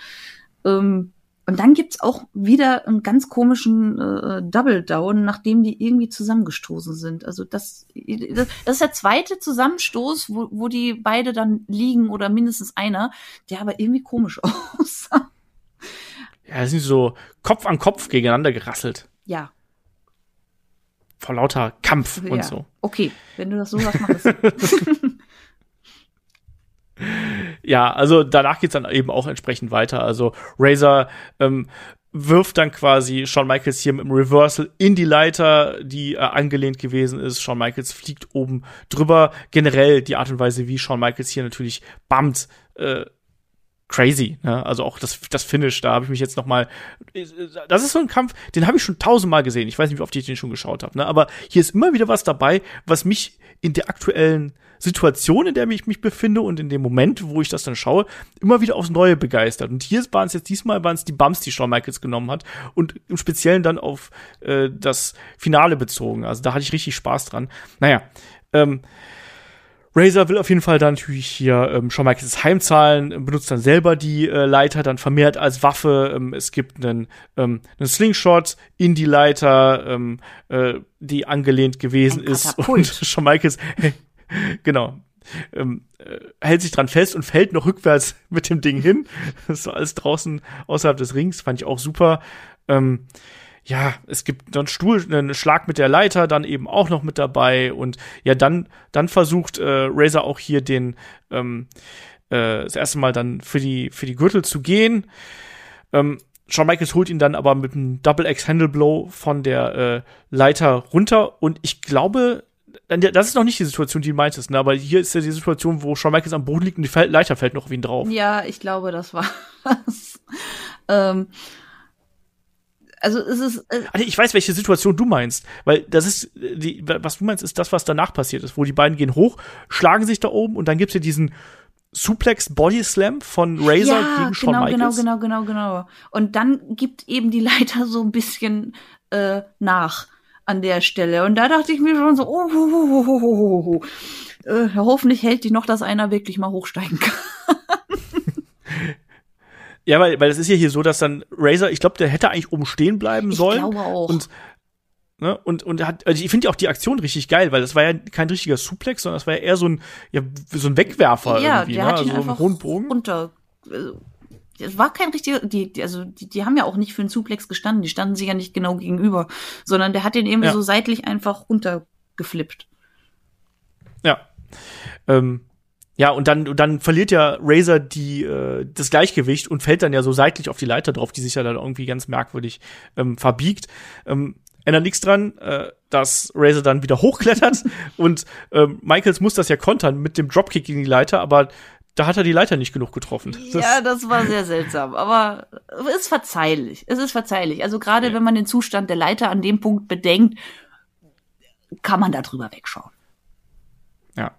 Ähm, und dann gibt's auch wieder einen ganz komischen äh, Double Down, nachdem die irgendwie zusammengestoßen sind. Also das, das ist der zweite Zusammenstoß, wo, wo die beide dann liegen oder mindestens einer, der aber irgendwie komisch aussah. Ja, sind so Kopf an Kopf gegeneinander gerasselt. Ja. Vor lauter Kampf ja. und so. Okay, wenn du das so was machst. ja, also danach geht's dann eben auch entsprechend weiter. Also Razor ähm, wirft dann quasi Shawn Michaels hier mit dem Reversal in die Leiter, die äh, angelehnt gewesen ist. Shawn Michaels fliegt oben drüber. Generell die Art und Weise, wie Shawn Michaels hier natürlich bumpt, äh, crazy. Ne? Also auch das, das Finish, da habe ich mich jetzt noch mal. Das ist so ein Kampf, den habe ich schon tausendmal gesehen. Ich weiß nicht, wie oft ich den schon geschaut habe. Ne? Aber hier ist immer wieder was dabei, was mich in der aktuellen Situation, in der ich mich befinde und in dem Moment, wo ich das dann schaue, immer wieder aufs Neue begeistert. Und hier waren es jetzt diesmal waren es die Bumps, die Shawn Michaels genommen hat und im Speziellen dann auf äh, das Finale bezogen. Also da hatte ich richtig Spaß dran. Naja, ähm, Razor will auf jeden Fall dann natürlich hier ähm, Shawn Michaels heimzahlen, benutzt dann selber die äh, Leiter dann vermehrt als Waffe. Ähm, es gibt einen, ähm, einen Slingshot in die Leiter, ähm, äh, die angelehnt gewesen ist. Und Shawn Michaels, genau. Ähm, äh, hält sich dran fest und fällt noch rückwärts mit dem Ding hin. Das ist alles draußen außerhalb des Rings, fand ich auch super. Ähm, ja, es gibt dann Stuhl, einen Schlag mit der Leiter dann eben auch noch mit dabei und ja, dann, dann versucht äh, Razor auch hier den ähm, äh, das erste Mal dann für die, für die Gürtel zu gehen. Ähm, Shawn Michaels holt ihn dann aber mit einem Double X Handle Blow von der äh, Leiter runter und ich glaube, das ist noch nicht die Situation, die du meintest, ne? aber hier ist ja die Situation, wo Shawn Michaels am Boden liegt und die Leiter fällt noch auf ihn drauf. Ja, ich glaube, das war ähm, also es ist. Äh also ich weiß, welche Situation du meinst, weil das ist die, was du meinst, ist das, was danach passiert ist, wo die beiden gehen hoch, schlagen sich da oben und dann gibt's ja diesen Suplex Body Slam von Razor ja, gegen Shawn genau, Michaels. Genau, genau, genau, genau. Und dann gibt eben die Leiter so ein bisschen äh, nach an der Stelle. Und da dachte ich mir schon so, oh, oh, oh, oh, oh, oh. Äh, hoffentlich hält die noch, dass einer wirklich mal hochsteigen kann. ja, weil, weil es ist ja hier so, dass dann Razor, ich glaube, der hätte eigentlich oben stehen bleiben sollen. Ich glaube auch. Und Ne? Und, und hat, also ich finde ja auch die Aktion richtig geil, weil das war ja kein richtiger Suplex, sondern das war ja eher so ein, ja, so ein Wegwerfer ja, irgendwie, der ne? hat ihn also einfach hohen Bogen. runter. Es war kein richtiger, die, die also die, die haben ja auch nicht für einen Suplex gestanden, die standen sich ja nicht genau gegenüber, sondern der hat den eben ja. so seitlich einfach runtergeflippt. Ja. Ähm, ja, und dann, dann verliert ja Razor die, äh, das Gleichgewicht und fällt dann ja so seitlich auf die Leiter drauf, die sich ja dann irgendwie ganz merkwürdig ähm, verbiegt. Ähm, ändert nichts dran, äh, dass Razor dann wieder hochklettert und ähm, Michaels muss das ja kontern mit dem Dropkick gegen die Leiter, aber da hat er die Leiter nicht genug getroffen. Das ja, das war sehr seltsam, aber es ist verzeihlich. Es ist verzeihlich. Also gerade ja. wenn man den Zustand der Leiter an dem Punkt bedenkt, kann man da drüber wegschauen. Ja.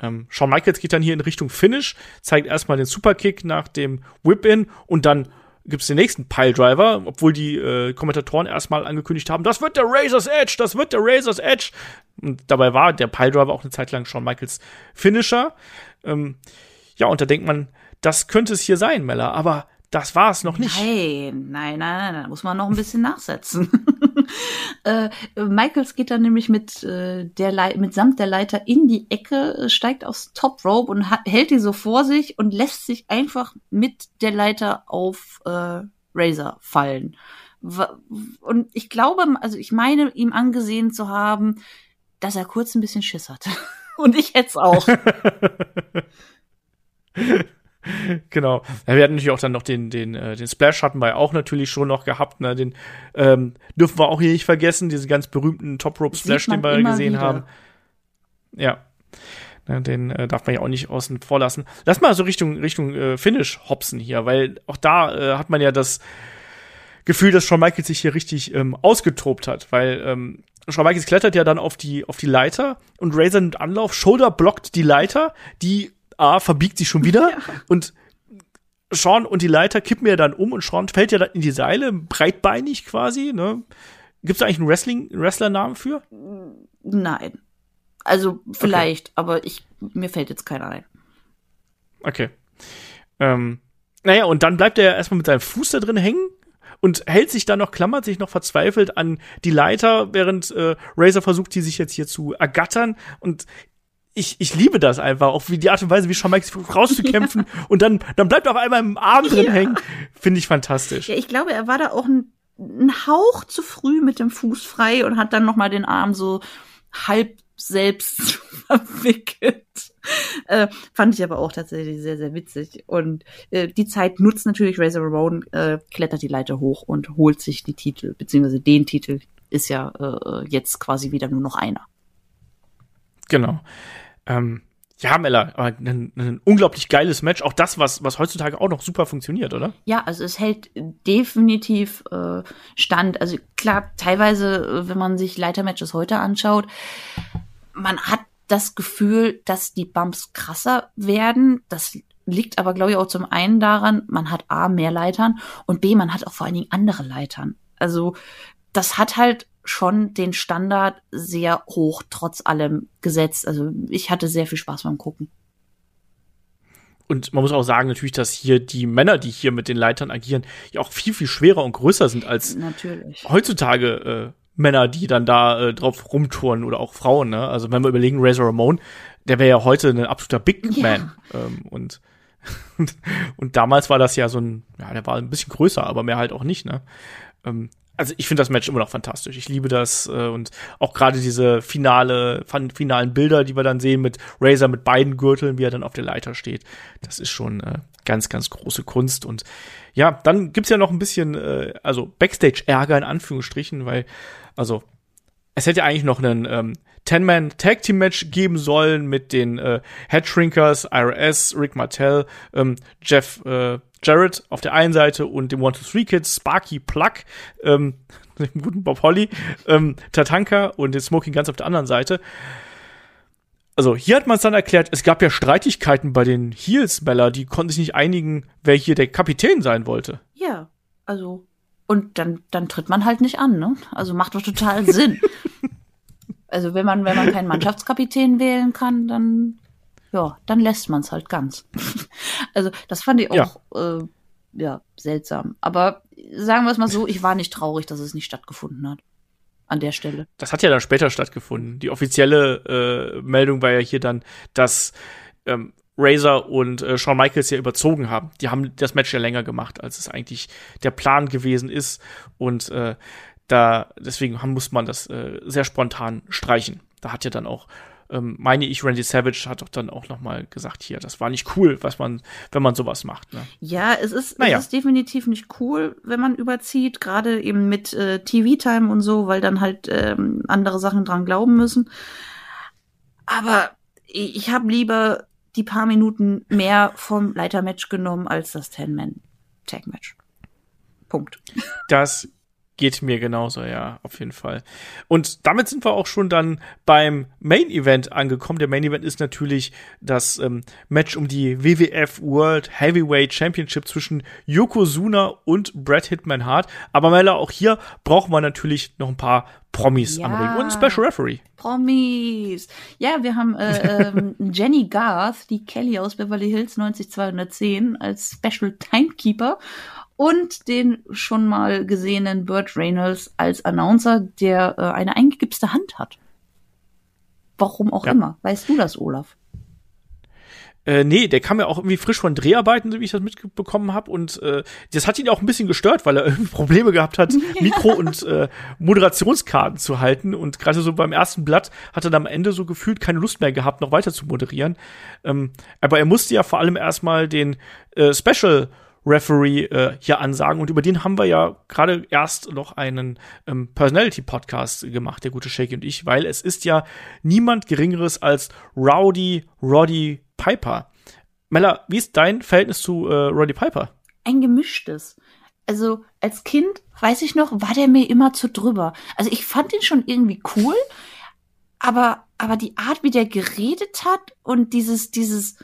Ähm, Shawn Michaels geht dann hier in Richtung Finish, zeigt erstmal den Superkick nach dem Whip-In und dann gibt es den nächsten Piledriver, obwohl die äh, Kommentatoren erstmal angekündigt haben, das wird der Razor's Edge, das wird der Razor's Edge. Und dabei war der Piledriver auch eine Zeit lang Shawn Michaels Finisher. Ähm, ja, und da denkt man, das könnte es hier sein, Mella, aber das war es noch nicht. Nein, nein, nein, nein, da muss man noch ein bisschen nachsetzen. äh, Michaels geht dann nämlich mit äh, der Le mitsamt der Leiter in die Ecke, steigt aufs Top Rope und hält die so vor sich und lässt sich einfach mit der Leiter auf äh, Razor fallen. Und ich glaube, also ich meine, ihm angesehen zu haben, dass er kurz ein bisschen Schiss hatte. Und ich hätte es auch. genau. Ja, wir hatten natürlich auch dann noch den, den, äh, den Splash hatten wir auch natürlich schon noch gehabt. Ne? Den ähm, dürfen wir auch hier nicht vergessen, diesen ganz berühmten Top Rope Splash, den wir gesehen wieder. haben. Ja. Ne, den äh, darf man ja auch nicht außen vor lassen. Lass mal so Richtung, Richtung äh, Finish hopsen hier, weil auch da äh, hat man ja das Gefühl, dass Shawn Michaels sich hier richtig ähm, ausgetobt hat, weil ähm, Shawn Michaels klettert ja dann auf die, auf die Leiter und Razor nimmt Anlauf, Shoulder blockt die Leiter, die A, verbiegt sich schon wieder ja. und Sean und die Leiter kippen ja dann um und Sean fällt ja dann in die Seile, breitbeinig quasi, ne? Gibt es eigentlich einen Wrestling, Wrestler-Namen für? Nein. Also vielleicht, okay. aber ich, mir fällt jetzt keiner ein. Okay. Ähm, naja, und dann bleibt er erstmal mit seinem Fuß da drin hängen und hält sich dann noch, klammert sich noch verzweifelt an die Leiter, während äh, Razor versucht, die sich jetzt hier zu ergattern. Und ich, ich liebe das einfach, auch wie die Art und Weise, wie Shawn Michaels rauszukämpfen und dann, dann bleibt auf einmal im Arm drin ja. hängen. Finde ich fantastisch. Ja, ich glaube, er war da auch ein, ein Hauch zu früh mit dem Fuß frei und hat dann noch mal den Arm so halb selbst verwickelt. Äh, fand ich aber auch tatsächlich sehr, sehr witzig. Und äh, die Zeit nutzt natürlich Razor Ramon, äh, klettert die Leiter hoch und holt sich die Titel, beziehungsweise den Titel ist ja äh, jetzt quasi wieder nur noch einer. Genau. Ähm, ja, Mella, aber ein, ein, unglaublich geiles Match. Auch das, was, was heutzutage auch noch super funktioniert, oder? Ja, also es hält definitiv äh, stand. Also klar, teilweise, äh, wenn man sich Leitermatches heute anschaut, man hat das Gefühl, dass die Bumps krasser werden. Das liegt aber, glaube ich, auch zum einen daran, man hat A, mehr Leitern und B, man hat auch vor allen Dingen andere Leitern. Also das hat halt schon den Standard sehr hoch trotz allem gesetzt. Also ich hatte sehr viel Spaß beim Gucken. Und man muss auch sagen, natürlich, dass hier die Männer, die hier mit den Leitern agieren, ja auch viel, viel schwerer und größer sind als natürlich. heutzutage äh, Männer, die dann da äh, drauf rumtouren oder auch Frauen. Ne? Also wenn wir überlegen, Razor Ramon, der wäre ja heute ein absoluter Big ja. Man. Ähm, und, und, und damals war das ja so ein, ja, der war ein bisschen größer, aber mehr halt auch nicht. Ne? Ähm, also ich finde das Match immer noch fantastisch. Ich liebe das äh, und auch gerade diese finale, finalen Bilder, die wir dann sehen mit Razor mit beiden Gürteln, wie er dann auf der Leiter steht. Das ist schon äh, ganz, ganz große Kunst. Und ja, dann gibt's ja noch ein bisschen, äh, also Backstage-Ärger in Anführungsstrichen, weil, also es hätte eigentlich noch einen ähm, Ten-Man Tag Team Match geben sollen mit den äh, Head Shrinkers, IRS, Rick Martell, ähm, Jeff äh, Jarrett auf der einen Seite und dem One-Two-Three Kids, Sparky Plug, ähm, dem guten Bob Holly, ähm, Tatanka und den Smoking Guns auf der anderen Seite. Also hier hat man es dann erklärt, es gab ja Streitigkeiten bei den Heels, Bella, die konnten sich nicht einigen, wer hier der Kapitän sein wollte. Ja, also und dann dann tritt man halt nicht an, ne? Also macht doch total Sinn. also wenn man wenn man keinen Mannschaftskapitän wählen kann, dann ja, dann lässt man es halt ganz. also das fand ich auch ja. Äh, ja seltsam. Aber sagen wir es mal so, ich war nicht traurig, dass es nicht stattgefunden hat an der Stelle. Das hat ja dann später stattgefunden. Die offizielle äh, Meldung war ja hier dann, dass ähm, Razor und äh, Shawn Michaels ja überzogen haben. Die haben das Match ja länger gemacht, als es eigentlich der Plan gewesen ist. Und äh, da deswegen muss man das äh, sehr spontan streichen. Da hat ja dann auch ähm, meine ich, Randy Savage hat doch dann auch noch mal gesagt, hier, das war nicht cool, was man, wenn man sowas macht. Ne? Ja, es ist, naja. es ist definitiv nicht cool, wenn man überzieht, gerade eben mit äh, TV-Time und so, weil dann halt ähm, andere Sachen dran glauben müssen. Aber ich habe lieber die paar Minuten mehr vom Leitermatch genommen als das Ten-Man-Tag-Match. Punkt. Das geht mir genauso, ja, auf jeden Fall. Und damit sind wir auch schon dann beim Main Event angekommen. Der Main Event ist natürlich das ähm, Match um die WWF World Heavyweight Championship zwischen Yokozuna und Brad Hitman Hart. Aber Mella, auch hier brauchen wir natürlich noch ein paar Promis Ja. am Ring und einen Special Referee. Promis. Ja, wir haben äh, ähm, Jenny Garth, die Kelly aus Beverly Hills 90210 als Special Timekeeper und den schon mal gesehenen Burt Reynolds als Announcer, der äh, eine eingegipste Hand hat. Warum auch Ja. immer. Weißt du das, Olaf? Äh, nee, der kam ja auch irgendwie frisch von Dreharbeiten, so wie ich das mitbekommen habe. Und äh, das hat ihn auch ein bisschen gestört, weil er irgendwie Probleme gehabt hat, Mikro- und äh, Moderationskarten zu halten. Und gerade so beim ersten Blatt hat er dann am Ende so gefühlt keine Lust mehr gehabt, noch weiter zu moderieren. Ähm, aber er musste ja vor allem erstmal den äh, Special Referee äh, hier ansagen. Und über den haben wir ja gerade erst noch einen ähm, Personality-Podcast gemacht, der gute Shaky und ich, weil es ist ja niemand Geringeres als Rowdy Roddy Piper. Mella, wie ist dein Verhältnis zu äh, Roddy Piper? ein gemischtes. Also als Kind, weiß ich noch, war der mir immer zu drüber. Also ich fand ihn schon irgendwie cool, aber, aber die Art, wie der geredet hat und dieses, dieses,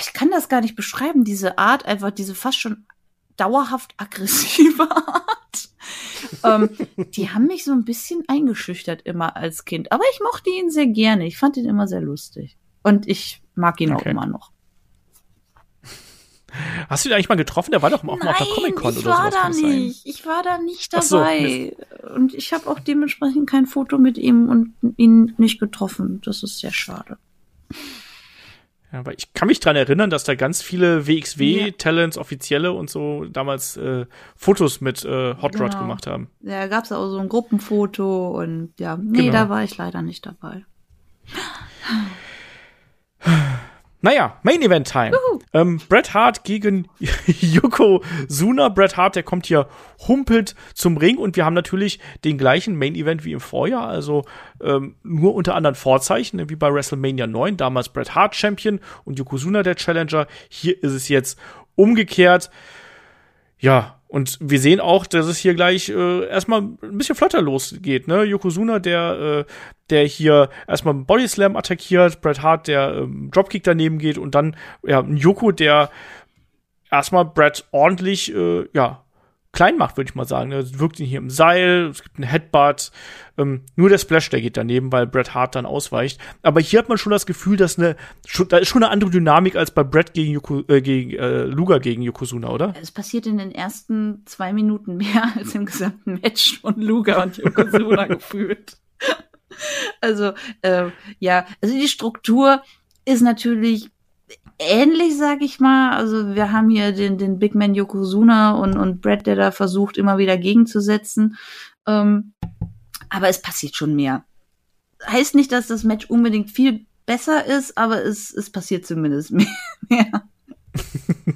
ich kann das gar nicht beschreiben, diese Art, einfach diese fast schon dauerhaft aggressive Art. ähm, die haben mich so ein bisschen eingeschüchtert immer als Kind. Aber ich mochte ihn sehr gerne. Ich fand ihn immer sehr lustig. Und ich mag ihn auch Okay. immer noch. Hast du ihn eigentlich mal getroffen? Der war doch auch mal auf der Comic-Con ich oder war sowas. da kann das sein? nicht. Ich war da nicht Ach so, dabei. und ich habe auch dementsprechend kein Foto mit ihm und ihn nicht getroffen. Das ist sehr schade. Ja, aber ich kann mich dran erinnern, dass da ganz viele Ja. WXW-Talents, Offizielle und so damals äh, Fotos mit äh, Hot Rod Genau. gemacht haben. Da gab's auch so ein Gruppenfoto und ja, nee, Genau. da war ich leider nicht dabei. Naja, Main Event Time. Ähm, Bret Hart gegen Yokozuna. Bret Hart, der kommt hier humpelt zum Ring und wir haben natürlich den gleichen Main Event wie im Vorjahr, also ähm, nur unter anderen Vorzeichen, ne, wie bei WrestleMania 9, damals Bret Hart Champion und Yokozuna der Challenger. Hier ist es jetzt umgekehrt. Ja, und wir sehen auch, dass es hier gleich äh, erstmal ein bisschen flotter losgeht. Ne? Yokozuna, der, äh, der hier erstmal einen Bodyslam attackiert, Bret Hart, der ähm, Dropkick daneben geht und dann ja, ein Yoko, der erstmal Bret ordentlich äh, ja, klein macht, würde ich mal sagen. Er wirkt ihn hier im Seil, es gibt einen Headbutt. Ähm, nur der Splash, der geht daneben, weil Bret Hart dann ausweicht. Aber hier hat man schon das Gefühl, dass eine, schon, da ist schon eine andere Dynamik als bei Bret gegen, Yoko, äh, gegen äh, Luger gegen Yokozuna, oder? Es passiert in den ersten zwei Minuten mehr als im gesamten Match von Luga und Yokozuna gefühlt. Also, äh, ja, also die Struktur ist natürlich ähnlich, sag ich mal. Also wir haben hier den, den Big Man Yokozuna und, und Brad, der da versucht, immer wieder gegenzusetzen. Ähm, aber es passiert schon mehr. Heißt nicht, dass das Match unbedingt viel besser ist, aber es, es passiert zumindest mehr.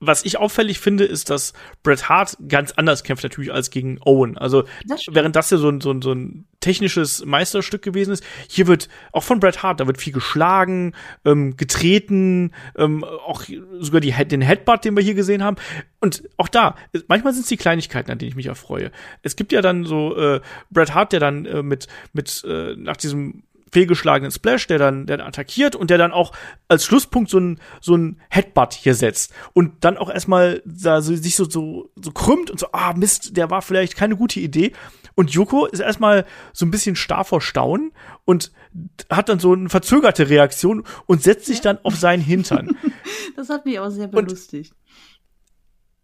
Was ich auffällig finde, ist, dass Bret Hart ganz anders kämpft natürlich als gegen Owen. Also Das während das ja so ein, so, ein, so ein technisches Meisterstück gewesen ist, hier wird auch von Bret Hart, da wird viel geschlagen, ähm, getreten, ähm, auch sogar die, den Headbutt, den wir hier gesehen haben. Und auch da, manchmal sind es die Kleinigkeiten, an denen ich mich erfreue. Es gibt ja dann so äh, Bret Hart, der dann äh, mit, mit äh, nach diesem fehlgeschlagenen Splash, der dann, der dann attackiert und der dann auch als Schlusspunkt so ein, so ein Headbutt hier setzt und dann auch erstmal da so, sich so, so, so krümmt und so, ah, Mist, der war vielleicht keine gute Idee. Und Yoko ist erstmal so ein bisschen starr vor Staunen und hat dann so eine verzögerte Reaktion und setzt sich dann auf seinen Hintern. Das hat mich auch sehr belustigt.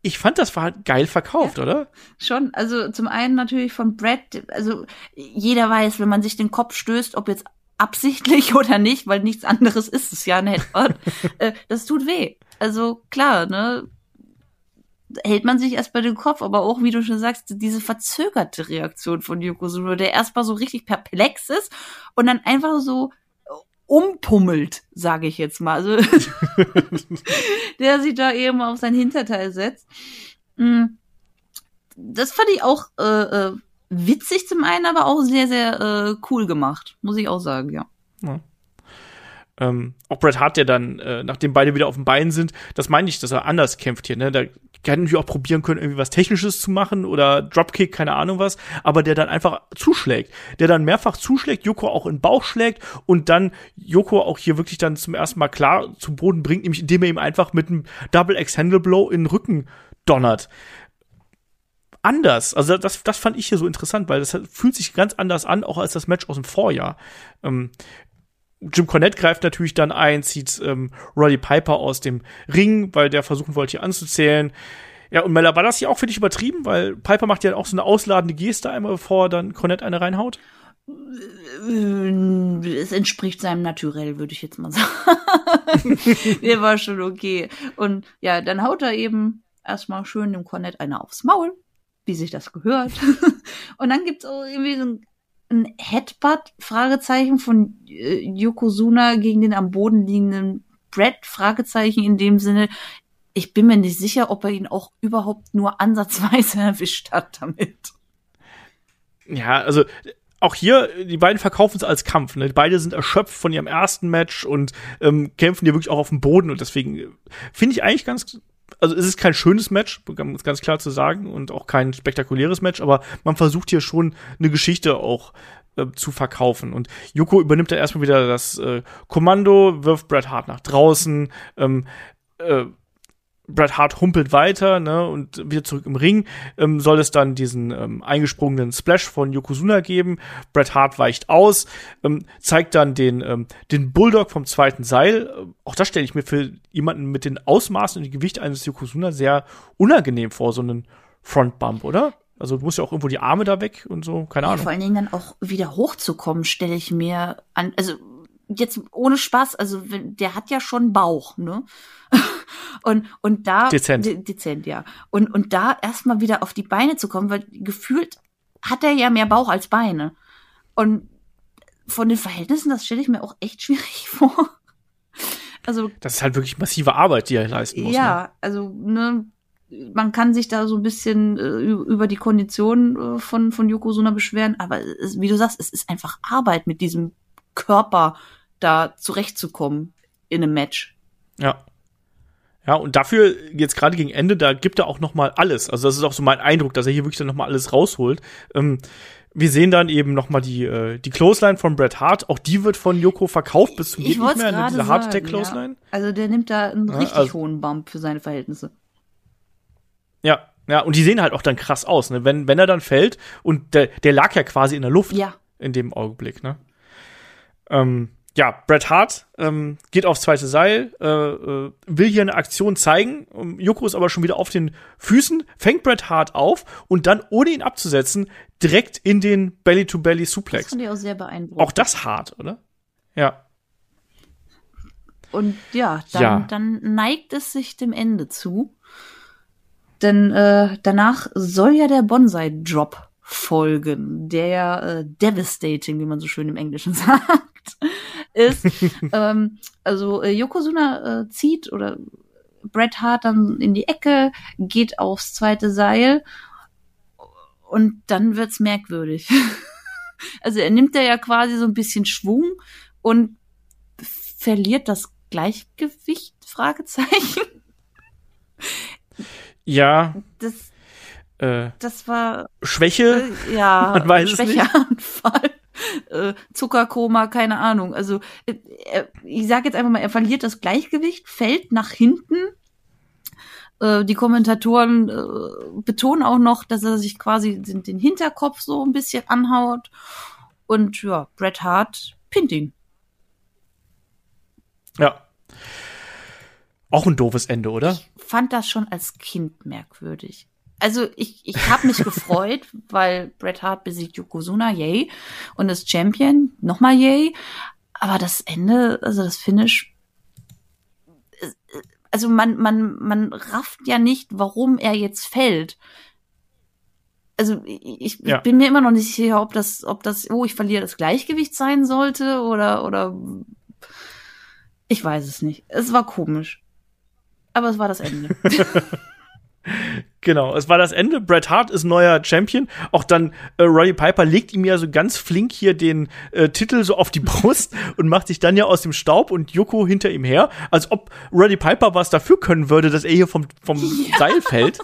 Ich fand, das war halt geil verkauft, oder? Schon, also zum einen natürlich von Brad, also jeder weiß, wenn man sich den Kopf stößt, ob jetzt absichtlich oder nicht, weil nichts anderes ist es ja ein Headbutt, äh, das tut weh. Also klar, ne, hält man sich erst bei den Kopf, aber auch, wie du schon sagst, diese verzögerte Reaktion von Yokozuna, der erstmal so richtig perplex ist und dann einfach so umpummelt, sage ich jetzt mal. Also der sich da eben auf sein Hinterteil setzt. Mm. Das fand ich auch äh, äh, witzig zum einen, aber auch sehr, sehr äh, cool gemacht, muss ich auch sagen, ja. ähm, auch Bret Hart, der dann, äh, nachdem beide wieder auf dem Bein sind, das meine ich, dass er anders kämpft hier, ne? Da kann natürlich auch probieren können, irgendwie was Technisches zu machen oder Dropkick, keine Ahnung was, aber der dann einfach zuschlägt. Der dann mehrfach zuschlägt, Joko auch in den Bauch schlägt und dann Joko auch hier wirklich dann zum ersten Mal klar zum Boden bringt, nämlich indem er ihm einfach mit einem Double X-Handle Blow in den Rücken donnert anders. Also das, das fand ich hier so interessant, weil das fühlt sich ganz anders an, auch als das Match aus dem Vorjahr. Ähm, Jim Cornette greift natürlich dann ein, zieht ähm, Roddy Piper aus dem Ring, weil der versuchen wollte, hier anzuzählen. Ja, und Mella, war das hier auch für dich übertrieben? Weil Piper macht ja auch so eine ausladende Geste einmal, bevor dann Cornette eine reinhaut. Es entspricht seinem Naturell, würde ich jetzt mal sagen. Der war schon okay. Und ja, dann haut er eben erstmal schön dem Cornette eine aufs Maul, wie sich das gehört. Und dann gibt's auch irgendwie so ein ein Headbutt, Fragezeichen, von äh, Yokozuna gegen den am Boden liegenden Brett, Fragezeichen in dem Sinne. Ich bin mir nicht sicher, ob er ihn auch überhaupt nur ansatzweise erwischt hat damit. Ja, also auch hier, die beiden verkaufen es als Kampf. Ne? Beide sind erschöpft von ihrem ersten Match und ähm, kämpfen hier wirklich auch auf dem Boden. Und deswegen äh, finde ich eigentlich ganz also es ist kein schönes Match, ganz, klar zu sagen, und auch kein spektakuläres Match, aber man versucht hier schon eine Geschichte auch äh, zu verkaufen. Und Yoko übernimmt dann erstmal wieder das äh, Kommando, wirft Bret Hart nach draußen, ähm, äh, Bret Hart humpelt weiter ne, und wieder zurück im Ring. Ähm, soll es dann diesen ähm, eingesprungenen Splash von Yokozuna geben. Bret Hart weicht aus, ähm, zeigt dann den, ähm, den Bulldog vom zweiten Seil. Auch das stelle ich mir für jemanden mit den Ausmaßen und dem Gewicht eines Yokozuna sehr unangenehm vor, so einen Frontbump, oder? Also du musst ja auch irgendwo die Arme da weg und so, keine Ahnung. Ja, vor allen Dingen dann auch wieder hochzukommen, stelle ich mir an. Also jetzt ohne Spaß, also der hat ja schon Bauch, ne? Und, und da. Dezent. De, dezent, ja. Und, und da erstmal wieder auf die Beine zu kommen, weil gefühlt hat er ja mehr Bauch als Beine. Und von den Verhältnissen, das stelle ich mir auch echt schwierig vor. Also. Das ist halt wirklich massive Arbeit, die er leisten muss. Ja, ne? also, ne, man kann sich da so ein bisschen äh, über die Kondition äh, von, von Yokozuna beschweren, aber es, wie du sagst, es ist einfach Arbeit, mit diesem Körper da zurechtzukommen in einem Match. Ja. Ja, und dafür jetzt gerade gegen Ende, da gibt er auch noch mal alles. Also das ist auch so mein Eindruck, dass er hier wirklich dann noch mal alles rausholt. Ähm, wir sehen dann eben noch mal die äh, die Clothesline von Bret Hart. Auch die wird von Yoko verkauft bis zum ich geht nicht mehr. Ne? Diese Hardtech Clothesline. Ja. Also der nimmt da einen richtig ja, also, hohen Bump für seine Verhältnisse. Ja, ja, und die sehen halt auch dann krass aus, ne? Wenn wenn er dann fällt und der der lag ja quasi in der Luft. Ja. In dem Augenblick, ne? Ähm, ja, Bret Hart ähm, geht aufs zweite Seil, äh, äh, will hier eine Aktion zeigen. Um, Joko ist aber schon wieder auf den Füßen, fängt Bret Hart auf und dann, ohne ihn abzusetzen, direkt in den Belly-to-Belly-Suplex. Das fand ich auch sehr beeindruckend. Auch das hart, oder? Ja. Und ja, dann, ja. dann neigt es sich dem Ende zu. Denn äh, danach soll ja der Bonsai-Drop folgen, der äh, devastating, wie man so schön im Englischen sagt, ist. ähm, also äh, Yokozuna äh, zieht oder Bret Hart dann in die Ecke, geht aufs zweite Seil und dann wird's merkwürdig. also er nimmt da ja quasi so ein bisschen Schwung und verliert das Gleichgewicht? Fragezeichen. Ja. Das äh, das war Schwäche. Äh, ja, Schwächeanfall. Äh, Zuckerkoma, keine Ahnung. Also äh, ich sage jetzt einfach mal, er verliert das Gleichgewicht, fällt nach hinten. Äh, die Kommentatoren äh, betonen auch noch, dass er sich quasi den, den Hinterkopf so ein bisschen anhaut. Und ja, Bret Hart pinnt ihn. Ja. Auch ein doofes Ende, oder? Ich fand das schon als Kind merkwürdig also ich, ich habe mich gefreut, weil Bret Hart besiegt Yokozuna, yay. Und ist Champion, nochmal yay. Aber das Ende, also das Finish, also man, man, man rafft ja nicht, warum er jetzt fällt. Also ich, ja. bin mir immer noch nicht sicher, ob das, ob das, oh, ich verliere das Gleichgewicht sein sollte oder, oder ich weiß es nicht. Es war komisch. Aber es war das Ende. Genau, es war das Ende. Bret Hart ist neuer Champion. Auch dann äh, Roddy Piper legt ihm ja so ganz flink hier den äh, Titel so auf die Brust und macht sich dann ja aus dem Staub und Yoko hinter ihm her, als ob Roddy Piper was dafür können würde, dass er hier vom, vom ja. Seil fällt.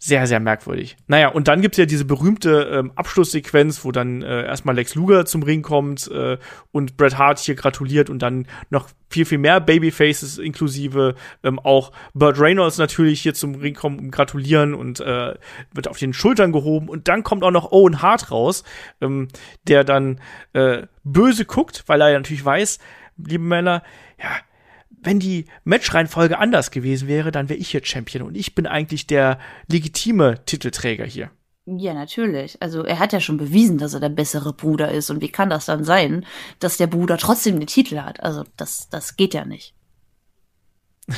Sehr, sehr merkwürdig. Naja, und dann gibt's ja diese berühmte ähm, Abschlusssequenz, wo dann äh, erstmal Lex Luger zum Ring kommt äh, und Bret Hart hier gratuliert und dann noch viel, viel mehr Babyfaces inklusive ähm, auch Burt Reynolds natürlich hier zum Ring kommen und gratulieren und äh, wird auf den Schultern gehoben und dann kommt auch noch Owen Hart raus, ähm, der dann äh, böse guckt, weil er ja natürlich weiß, liebe Männer, ja, wenn die Matchreihenfolge anders gewesen wäre, dann wäre ich hier Champion und ich bin eigentlich der legitime Titelträger hier. Ja, natürlich. Also er hat ja schon bewiesen, dass er der bessere Bruder ist. Und wie kann das dann sein, dass der Bruder trotzdem den Titel hat? Also das, das geht ja nicht.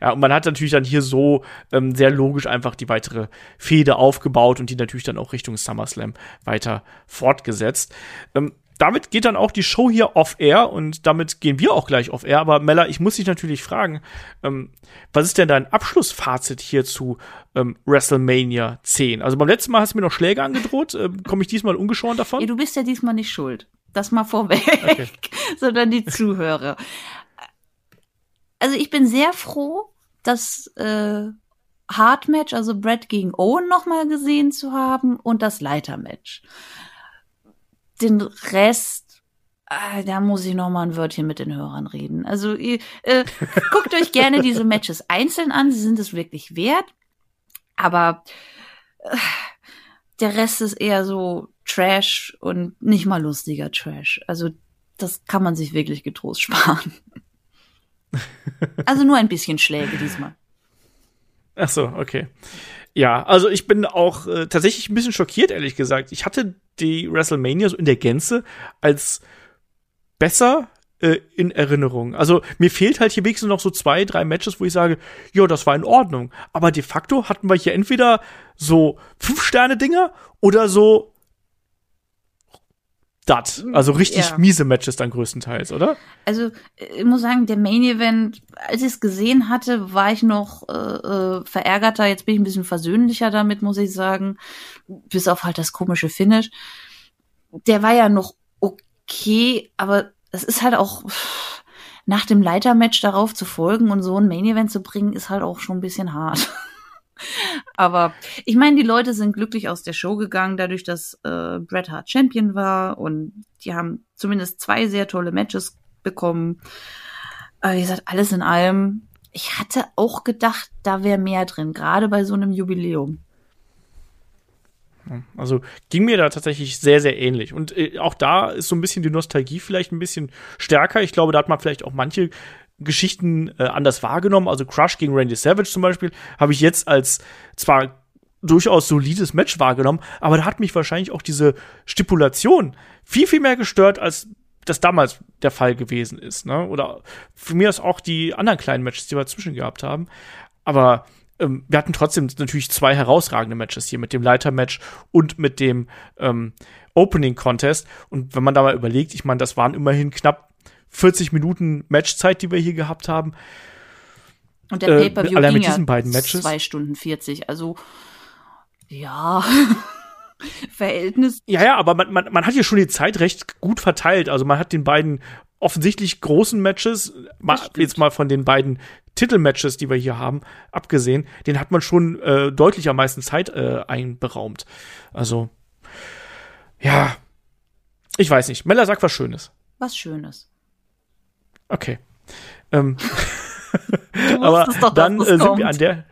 ja, und man hat natürlich dann hier so ähm, sehr logisch einfach die weitere Fehde aufgebaut und die natürlich dann auch Richtung SummerSlam weiter fortgesetzt. Ähm, damit geht dann auch die Show hier off-air und damit gehen wir auch gleich off-air. Aber Mella, ich muss dich natürlich fragen, ähm, was ist denn dein Abschlussfazit hier zu ähm, WrestleMania 10? Also beim letzten Mal hast du mir noch Schläge angedroht. Ähm, Komme ich diesmal ungeschoren davon? Ja, du bist ja diesmal nicht schuld. Das mal vorweg, okay. sondern die Zuhörer. Also ich bin sehr froh, dass äh, Hard Match, also Brett gegen Owen noch mal gesehen zu haben und das Leiter Match den Rest, ah, da muss ich noch mal ein Wörtchen mit den Hörern reden. Also ihr, äh, guckt euch gerne diese Matches einzeln an, sie sind es wirklich wert. Aber äh, der Rest ist eher so Trash und nicht mal lustiger Trash. Also das kann man sich wirklich getrost sparen. Also nur ein bisschen Schläge diesmal. Ach so, okay. Ja, also ich bin auch äh, tatsächlich ein bisschen schockiert, ehrlich gesagt. Ich hatte die WrestleMania so in der Gänze als besser äh, in Erinnerung. Also mir fehlt halt hier wenigstens noch so zwei, drei Matches, wo ich sage, ja, das war in Ordnung. Aber de facto hatten wir hier entweder so Fünf-Sterne-Dinger oder so dat. Also richtig ja. miese Matches dann größtenteils, oder? Also ich muss sagen, der Main Event, als ich es gesehen hatte, war ich noch äh, äh, verärgerter. Jetzt bin ich ein bisschen versöhnlicher damit, muss ich sagen. Bis auf halt das komische Finish. Der war ja noch okay, aber es ist halt auch nach dem Leitermatch darauf zu folgen und so ein Main Event zu bringen, ist halt auch schon ein bisschen hart. Aber ich meine, die Leute sind glücklich aus der Show gegangen, dadurch, dass äh, Bret Hart Champion war und die haben zumindest zwei sehr tolle Matches bekommen. Aber wie gesagt, alles in allem. Ich hatte auch gedacht, da wäre mehr drin, gerade bei so einem Jubiläum. Also ging mir da tatsächlich sehr, sehr ähnlich. Und äh, auch da ist so ein bisschen die Nostalgie vielleicht ein bisschen stärker. Ich glaube, da hat man vielleicht auch manche Geschichten äh, anders wahrgenommen. Also Crush gegen Randy Savage zum Beispiel habe ich jetzt als zwar durchaus solides Match wahrgenommen, aber da hat mich wahrscheinlich auch diese Stipulation viel, viel mehr gestört, als das damals der Fall gewesen ist. Ne? Oder für mich ist auch die anderen kleinen Matches, die wir dazwischen gehabt haben. Aber ähm, wir hatten trotzdem natürlich zwei herausragende Matches hier mit dem Leiter-Match und mit dem ähm, Opening-Contest. Und wenn man da mal überlegt, ich meine, das waren immerhin knapp 40 Minuten Matchzeit, die wir hier gehabt haben. Und der äh, Pay-Per-View ging mit diesen beiden Matches. zwei Stunden 40, also ja. Verhältnis. Ja, ja, aber man, man, man hat hier schon die Zeit recht gut verteilt. Also man hat den beiden offensichtlich großen Matches, mal, jetzt mal von den beiden Titelmatches, die wir hier haben, abgesehen, den hat man schon äh, deutlich am meisten Zeit äh, einberaumt. Also, ja, ich weiß nicht. Mella sagt was Schönes. Was Schönes. Okay. Ähm, aber doch, dann äh, sind kommt. wir an der.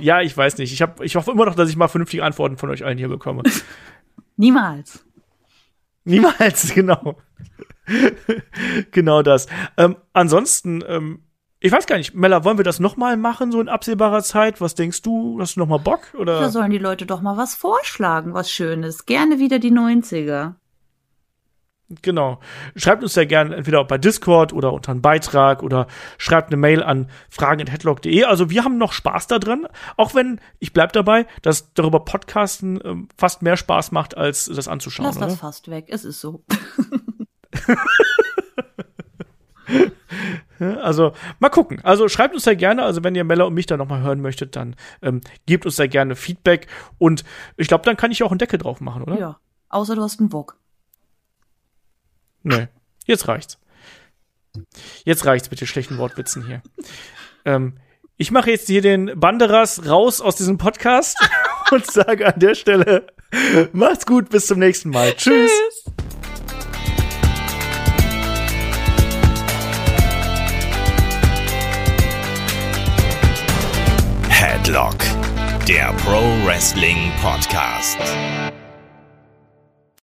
Ja, ich weiß nicht. Ich, hab, ich hoffe immer noch, dass ich mal vernünftige Antworten von euch allen hier bekomme. Niemals. Niemals, genau. genau das. Ähm, ansonsten, ähm, ich weiß gar nicht, Mella, wollen wir das noch mal machen, so in absehbarer Zeit? Was denkst du? Hast du noch mal Bock? Oder? Da sollen die Leute doch mal was vorschlagen, was Schönes. Gerne wieder die 90er. Genau. Schreibt uns sehr gerne entweder bei Discord oder unter einen Beitrag oder schreibt eine Mail an fragen.headlock.de. Also wir haben noch Spaß da drin, auch wenn, ich bleib dabei, dass darüber Podcasten äh, fast mehr Spaß macht, als das anzuschauen. Lass oder? das fast weg, es ist so. Also mal gucken. Also schreibt uns sehr gerne. Also wenn ihr Mella und mich da nochmal hören möchtet, dann ähm, gebt uns sehr gerne Feedback. Und ich glaube, dann kann ich auch einen Deckel drauf machen, oder? Ja. Außer du hast einen Wok. Nee. Jetzt reicht's. Jetzt reicht's mit den schlechten Wortwitzen hier. ähm, ich mache jetzt hier den Banderas raus aus diesem Podcast und sage an der Stelle, macht's gut, bis zum nächsten Mal. Tschüss. Tschüss. Headlock, der Pro Wrestling Podcast.